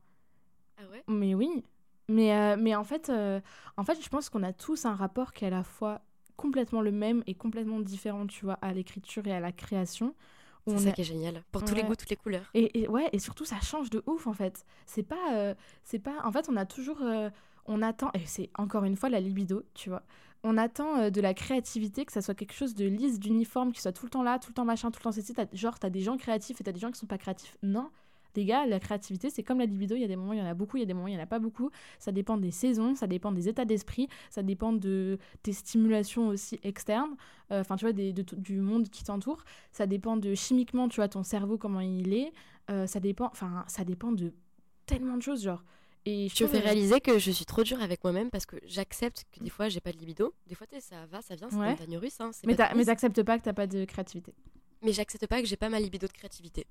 Ah ouais? Mais oui. Mais, euh, mais en, fait, euh, en fait, je pense qu'on a tous un rapport qui est à la fois complètement le même et complètement différent, tu vois, à l'écriture et à la création. C'est ça qui est génial. Pour tous les goûts, toutes les couleurs. Et, et, ouais, et surtout, ça change de ouf, en fait. C'est pas, euh, c'est pas... En fait, on a toujours... on attend... Et c'est encore une fois la libido, tu vois on attend de la créativité, que ça soit quelque chose de lisse, d'uniforme, qui soit tout le temps là, tout le temps machin, tout le temps ceci. Genre, t'as des gens créatifs et t'as des gens qui sont pas créatifs. Non, les gars, la créativité, c'est comme la libido. Il y a des moments, il y en a beaucoup, il y a des moments, il y en a pas beaucoup. Ça dépend des saisons, ça dépend des états d'esprit, ça dépend de tes stimulations aussi externes. Euh, enfin, tu vois, du monde qui t'entoure. Ça dépend de chimiquement, tu vois, ton cerveau, comment il est. Euh, ça dépend, enfin, ça dépend de tellement de choses, genre. Et je, me fais réaliser que je suis trop dure avec moi-même parce que j'accepte que des fois j'ai pas de libido. Des fois ça va, ça vient, c'est ouais. montagne russe. Hein, mais t'acceptes pas que t'as pas de créativité. Mais j'accepte pas que j'ai pas ma libido de créativité.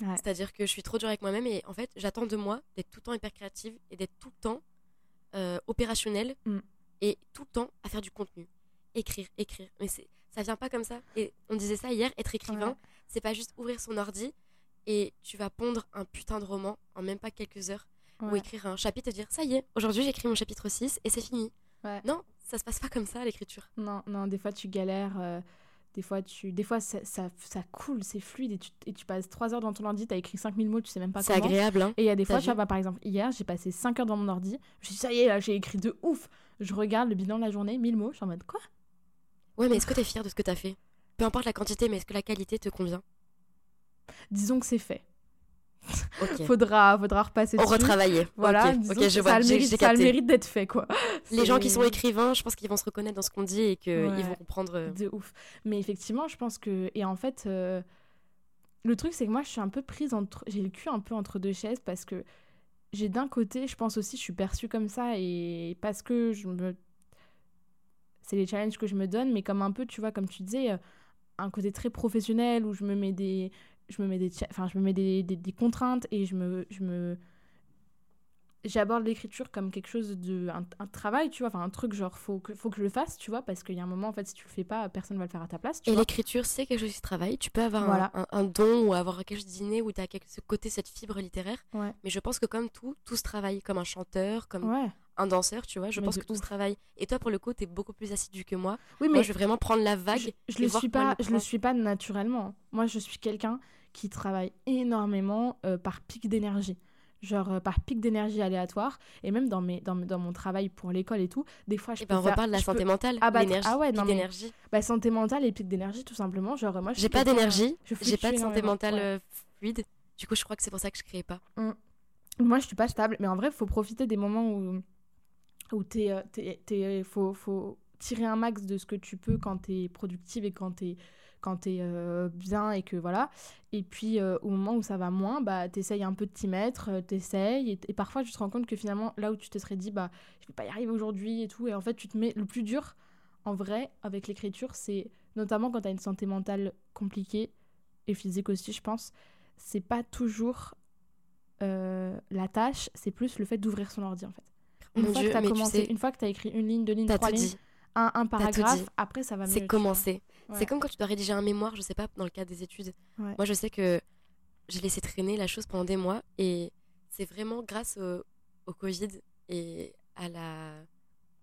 C'est-à-dire que je suis trop dure avec moi-même et en fait j'attends de moi d'être tout le temps hyper créative et d'être tout le temps euh, opérationnelle mm. et tout le temps à faire du contenu. Écrire, écrire. Mais ça vient pas comme ça. Et on disait ça hier, être écrivain, c'est pas juste ouvrir son ordi et tu vas pondre un putain de roman en même pas quelques heures ou écrire un chapitre et dire ça y est, aujourd'hui j'écris mon chapitre 6 et c'est fini. Non, ça se passe pas comme ça l'écriture. Non, non, des fois tu galères. Euh, des fois, tu... des fois ça, ça, ça coule, c'est fluide et tu, et tu passes 3 heures dans ton ordi, tu as écrit 5000 mots, tu sais même pas comment. C'est agréable. Hein, et il y a des fois, tu vois, par exemple, hier, j'ai passé 5 heures dans mon ordi. Je me suis dit, ça y est, là, j'ai écrit de ouf. Je regarde le bilan de la journée, 1000 mots, je suis en mode quoi? Ouais, mais est-ce que tu es fier de ce que tu as fait? Peu importe la quantité, mais est-ce que la qualité te convient? Disons que c'est fait. faudra, faudra repasser On retravailler. Voilà, okay. je vois, ça, a le mérite, ça a le mérite d'être fait, quoi. Les gens qui sont écrivains, je pense qu'ils vont se reconnaître dans ce qu'on dit et qu'ils vont comprendre. Euh, de ouf. Mais effectivement, je pense que... Et en fait, euh, le truc, c'est que moi, je suis un peu prise entre... J'ai le cul un peu entre deux chaises parce que j'ai d'un côté, je pense aussi, je suis perçue comme ça et parce que je me... C'est les challenges que je me donne, mais comme un peu, tu vois, comme tu disais, euh, un côté très professionnel où je me mets des je me mets des, enfin, je me mets des, des, contraintes et je me, je me, j'aborde l'écriture comme quelque chose de un, travail tu vois enfin un truc genre faut que faut que je le fasse tu vois parce qu'il y a un moment en fait si tu le fais pas personne va le faire à ta place et l'écriture c'est quelque chose qui travaille. Tu peux avoir un, un, don ou avoir quelque chose d'inné où tu as ce côté cette fibre littéraire. Mais je pense que comme tout tout se travaille comme un chanteur comme un danseur tu vois je pense que tout se travaille. Et toi pour le coup tu es beaucoup plus assidu que moi. Oui mais moi, je vais vraiment prendre la vague je, je le suis pas je le suis pas naturellement. Moi je suis quelqu'un qui travaille énormément euh, par pic d'énergie. Genre euh, par pic d'énergie aléatoire. Et même dans mes dans, dans mon travail pour l'école et tout des fois je et eh ben, on reparle de la santé mentale ah, bah, ah ouais non d'énergie. bah santé mentale et pic d'énergie tout simplement. Genre moi j'ai pas d'énergie j'ai pas de santé mentale euh, fluide. Du coup je crois que c'est pour ça que je crée pas. Mmh. moi je suis pas stable mais en vrai il faut profiter des moments où où t'es t'es faut faut tirer un max de ce que tu peux quand t'es productive et quand t'es quand t'es euh, bien et que voilà. Et puis euh, au moment où ça va moins, bah t'essayes un peu de t'y mettre, euh, t'essayes. Et, et, parfois tu te rends compte que finalement, là où tu te serais dit, bah je vais pas y arriver aujourd'hui et tout, et en fait tu te mets le plus dur en vrai avec l'écriture, c'est notamment quand t'as une santé mentale compliquée et physique aussi, je pense, c'est pas toujours la tâche, c'est plus le fait d'ouvrir son ordi en fait. Une, fois, que as commencé, une fois que tu as écrit une ligne, deux lignes, trois lignes, un, un paragraphe, après ça va mieux. C'est commencer. C'est comme quand tu dois rédiger un mémoire, je sais pas, dans le cadre des études. Moi, je sais que j'ai laissé traîner la chose pendant des mois et c'est vraiment grâce au, au, Covid et à la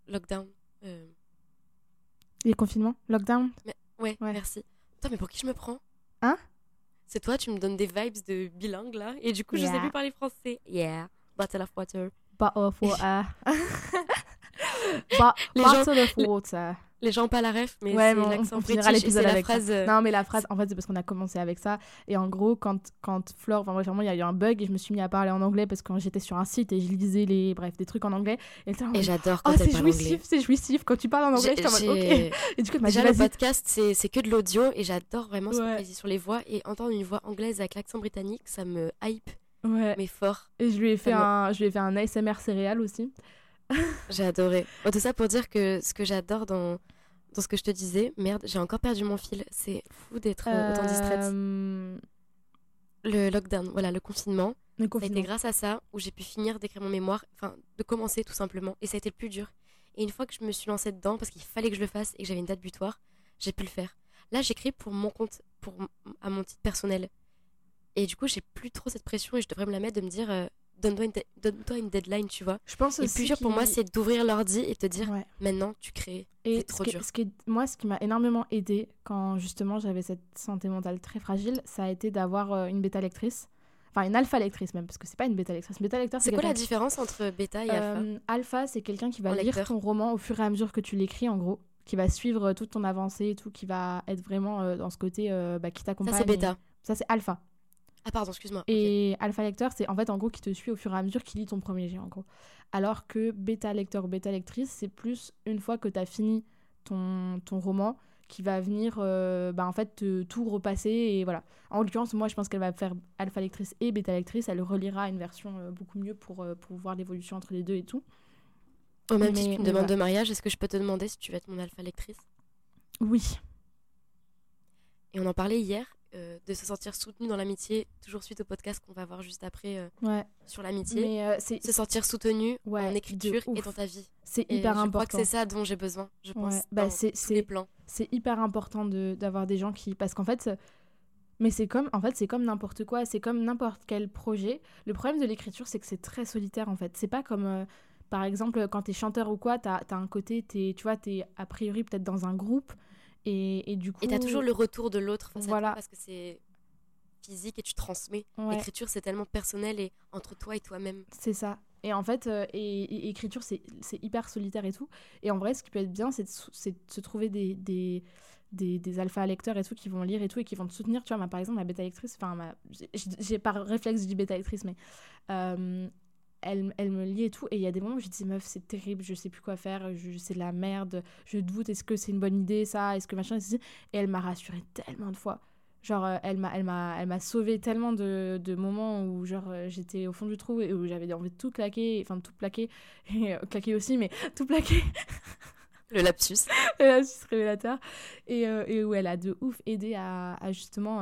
lockdown. Euh... Les confinements? Lockdown? Mais, ouais, merci. Attends, mais pour qui je me prends? Hein? C'est toi, tu me donnes des vibes de bilingue là et du coup, je sais plus parler français. Yeah, bottle of water. Bottle of water. Ba les bottle of water. les gens pas la ref, mais c'est l'accent british c'est la phrase. Euh, non, mais la phrase, en fait, c'est parce qu'on a commencé avec ça. Et en gros, quand, quand Flore, enfin, vraiment, il y a eu un bug et je me suis mis à parler en anglais parce que j'étais sur un site et je lisais les, bref, des trucs en anglais. Et, et j'adore quand oh, c'est jouissif, c'est jouissif. Quand tu parles en anglais, je suis en mode, ok. Et du coup, Déjà, le podcast, c'est que de l'audio et j'adore vraiment se ouais. sur les voix et entendre une voix anglaise avec l'accent britannique, ça me hype. Ouais. Mais fort. Et je lui ai fait, un, je lui ai fait un ASMR céréal aussi. J'ai adoré. tout ça pour dire que ce que j'adore dans, dans ce que je te disais, merde, j'ai encore perdu mon fil. C'est fou d'être euh, autant distraite. Euh, le lockdown, voilà, le confinement. Le confinement. Ça a été grâce à ça où j'ai pu finir d'écrire mon mémoire, enfin, de commencer tout simplement. Et ça a été le plus dur. Et une fois que je me suis lancée dedans, parce qu'il fallait que je le fasse et que j'avais une date butoir, j'ai pu le faire. Là, j'écris pour mon compte, pour à mon titre personnel. Et du coup, j'ai plus trop cette pression et je devrais me la mettre de me dire, euh, donne-toi une, une, deadline, tu vois. Je pense et le plus dur pour moi, c'est d'ouvrir l'ordi et te dire, maintenant, tu crées. Et trop dur. Ce qui, moi, ce qui m'a énormément aidé quand justement j'avais cette santé mentale très fragile, ça a été d'avoir euh, une bêta lectrice. Enfin, une alpha lectrice même, parce que c'est pas une bêta lectrice. Bêta lecteur, c'est quoi la différence entre bêta et alpha? Euh, Alpha, c'est quelqu'un qui va lire ton roman au fur et à mesure que tu l'écris, en gros, qui va suivre toute ton avancée et tout, qui va être vraiment euh, dans ce côté bah, qui t'accompagne. Ça, c'est bêta. Ça, c'est alpha. Ah pardon, excuse-moi. Et alpha lecteur, c'est en fait en gros qui te suit au fur et à mesure qui lit ton premier jet en gros. Alors que bêta lecteur ou bêta lectrice, c'est plus une fois que tu as fini ton, ton roman qui va venir euh, bah, en fait te, tout repasser et voilà. En l'occurrence, moi je pense qu'elle va faire alpha lectrice et bêta lectrice, elle relira une version euh, beaucoup mieux pour, euh, pour voir l'évolution entre les deux et tout. Au même titre qu'une demande de mariage, est-ce que je peux te demander si tu veux être mon alpha lectrice? Oui. Et on en parlait hier, euh, de se sentir soutenu dans l'amitié, toujours suite au podcast qu'on va voir juste après euh, sur l'amitié. Euh, se sentir soutenu en écriture et dans ta vie. C'est hyper important. Je crois que c'est ça dont j'ai besoin, je pense. Bah, c'est les plans. C'est hyper important d'avoir des gens qui, parce qu'en fait. Mais c'est comme, en fait, c'est comme n'importe quoi, c'est comme n'importe quel projet. Le problème de l'écriture, c'est que c'est très solitaire, en fait. C'est pas comme, par exemple, quand t'es chanteur ou quoi, t'as as un côté, es, tu vois, t'es a priori peut-être dans un groupe, et, et du coup. Et t'as toujours le retour de l'autre voilà. parce que c'est physique et tu transmets. L'écriture, c'est tellement personnel et entre toi et toi-même. C'est ça. Et en fait, euh, et, écriture, c'est hyper solitaire et tout. Et en vrai, ce qui peut être bien, c'est de, se trouver des, des, des, des alpha lecteurs et tout qui vont lire et tout et qui vont te soutenir. Tu vois, par exemple, ma bêta lectrice, enfin, j'ai par réflexe, je dis bêta lectrice, mais euh, elle, elle, me lit et tout. Et il y a des moments où je dis, meuf, c'est terrible, je sais plus quoi faire, je, c'est de la merde, je doute, est-ce que c'est une bonne idée ça, est-ce que machin, et elle m'a rassurée tellement de fois. Genre, euh, elle m'a, elle m'a, elle m'a sauvé tellement de, de, moments où, genre, euh, j'étais au fond du trou et où j'avais envie de tout claquer, enfin, de tout plaquer, et euh, claquer aussi, mais tout plaquer. Le lapsus. Le lapsus révélateur. Et, et, où elle a de ouf aidé à, à justement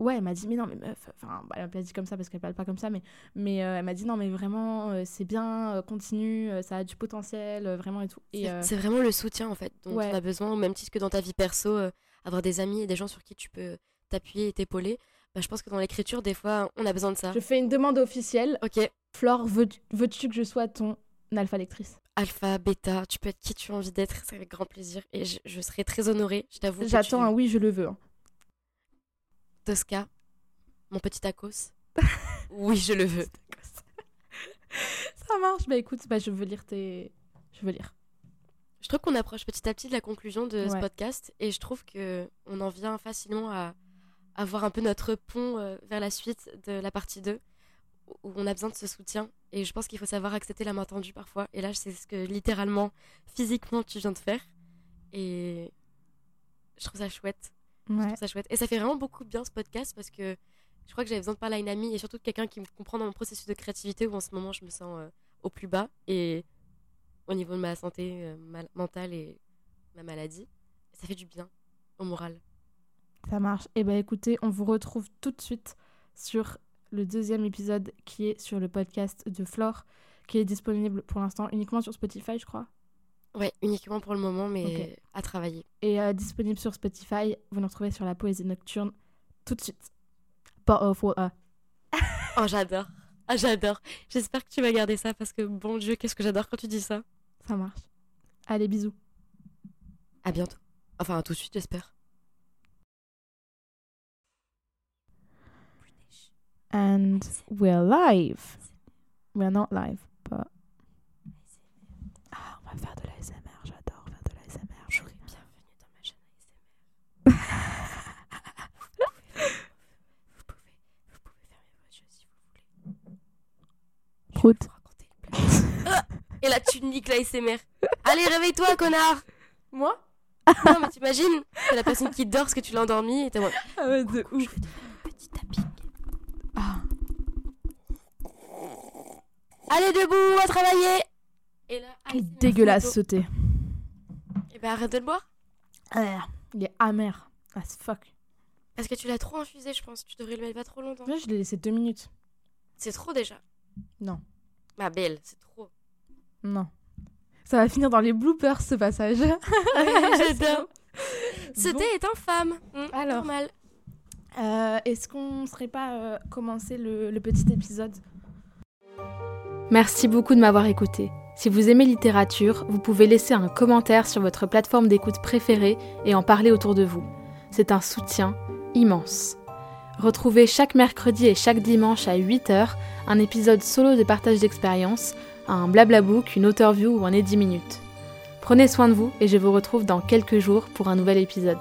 Ouais, elle m'a dit, mais non, mais meuf, enfin, elle m'a pas dit comme ça parce qu'elle parle pas comme ça, mais, mais euh, elle m'a dit, non, mais vraiment, euh, c'est bien, euh, continue, ça a du potentiel, vraiment et tout. Et, c'est vraiment le soutien, en fait, dont on a besoin, au même titre que dans ta vie perso, avoir des amis et des gens sur qui tu peux t'appuyer et t'épauler. Bah, je pense que dans l'écriture, des fois, on a besoin de ça. Je fais une demande officielle. Ok. Flore, veux-tu que je sois ton alpha lectrice? Alpha, bêta, tu peux être qui tu as envie d'être, c'est avec grand plaisir. Et je, serai très honorée, je t'avoue. J'attends un oui, je le veux. Hein. Tosca, mon petit tacos. oui, je le veux. Ça marche. Bah écoute, bah, je veux lire tes. Je veux lire. Je trouve qu'on approche petit à petit de la conclusion de ce podcast et je trouve que on en vient facilement à avoir un peu notre pont euh, vers la suite de la partie 2 où on a besoin de ce soutien et je pense qu'il faut savoir accepter la main tendue parfois et là c'est ce que littéralement physiquement tu viens de faire et je trouve ça chouette ça chouette. Et ça fait vraiment beaucoup bien ce podcast parce que je crois que j'avais besoin de parler à une amie et surtout de quelqu'un qui me comprend dans mon processus de créativité où en ce moment je me sens euh, au plus bas et au niveau de ma santé euh, mentale et ma maladie. Ça fait du bien au moral. Ça marche. Et eh ben écoutez, on vous retrouve tout de suite sur le deuxième épisode qui est sur le podcast de Flore, qui est disponible pour l'instant uniquement sur Spotify, je crois. Ouais, uniquement pour le moment, mais à travailler. Et euh, disponible sur Spotify, vous nous retrouvez sur la poésie nocturne tout de suite. Pas off, oh, j'adore. Ah, j'adore. J'espère que tu vas garder ça parce que, bon Dieu, qu'est-ce que j'adore quand tu dis ça. Ça marche. Allez, bisous. À bientôt. Enfin, à tout de suite, j'espère. And we're live. We're not live, but. Ah, on va faire de la Prout. Et là, tu niques l'ASMR. Allez, réveille-toi, connard Moi? Non, mais t'imagines C'est la personne qui dort parce que tu l'as endormie et t'es moi. Ah ouais, de ouf. Je vais te faire un petit tapping. Ah. Allez, debout, on va travailler Et là, ASMR Dégueulasse ce thé. Et bah arrête de le boire. Ah, il est amer. As fuck. Parce que tu l'as trop infusé, je pense. Tu devrais le mettre pas trop longtemps. Moi, je l'ai laissé deux minutes. C'est trop déjà. Non. Ma belle, c'est trop. Non. Ça va finir dans les bloopers ce passage. J'adore. Ce Bon. thé est infâme. Hum, Alors. Normal. Euh, Est-ce qu'on ne serait pas euh, commencer le, le petit épisode? Merci beaucoup de m'avoir écouté. Si vous aimez littérature, vous pouvez laisser un commentaire sur votre plateforme d'écoute préférée et en parler autour de vous. C'est un soutien immense. Retrouvez chaque mercredi et chaque dimanche à 8h un épisode solo de partage d'expérience, un blablabook, une author view ou un 10 minutes. Prenez soin de vous et je vous retrouve dans quelques jours pour un nouvel épisode.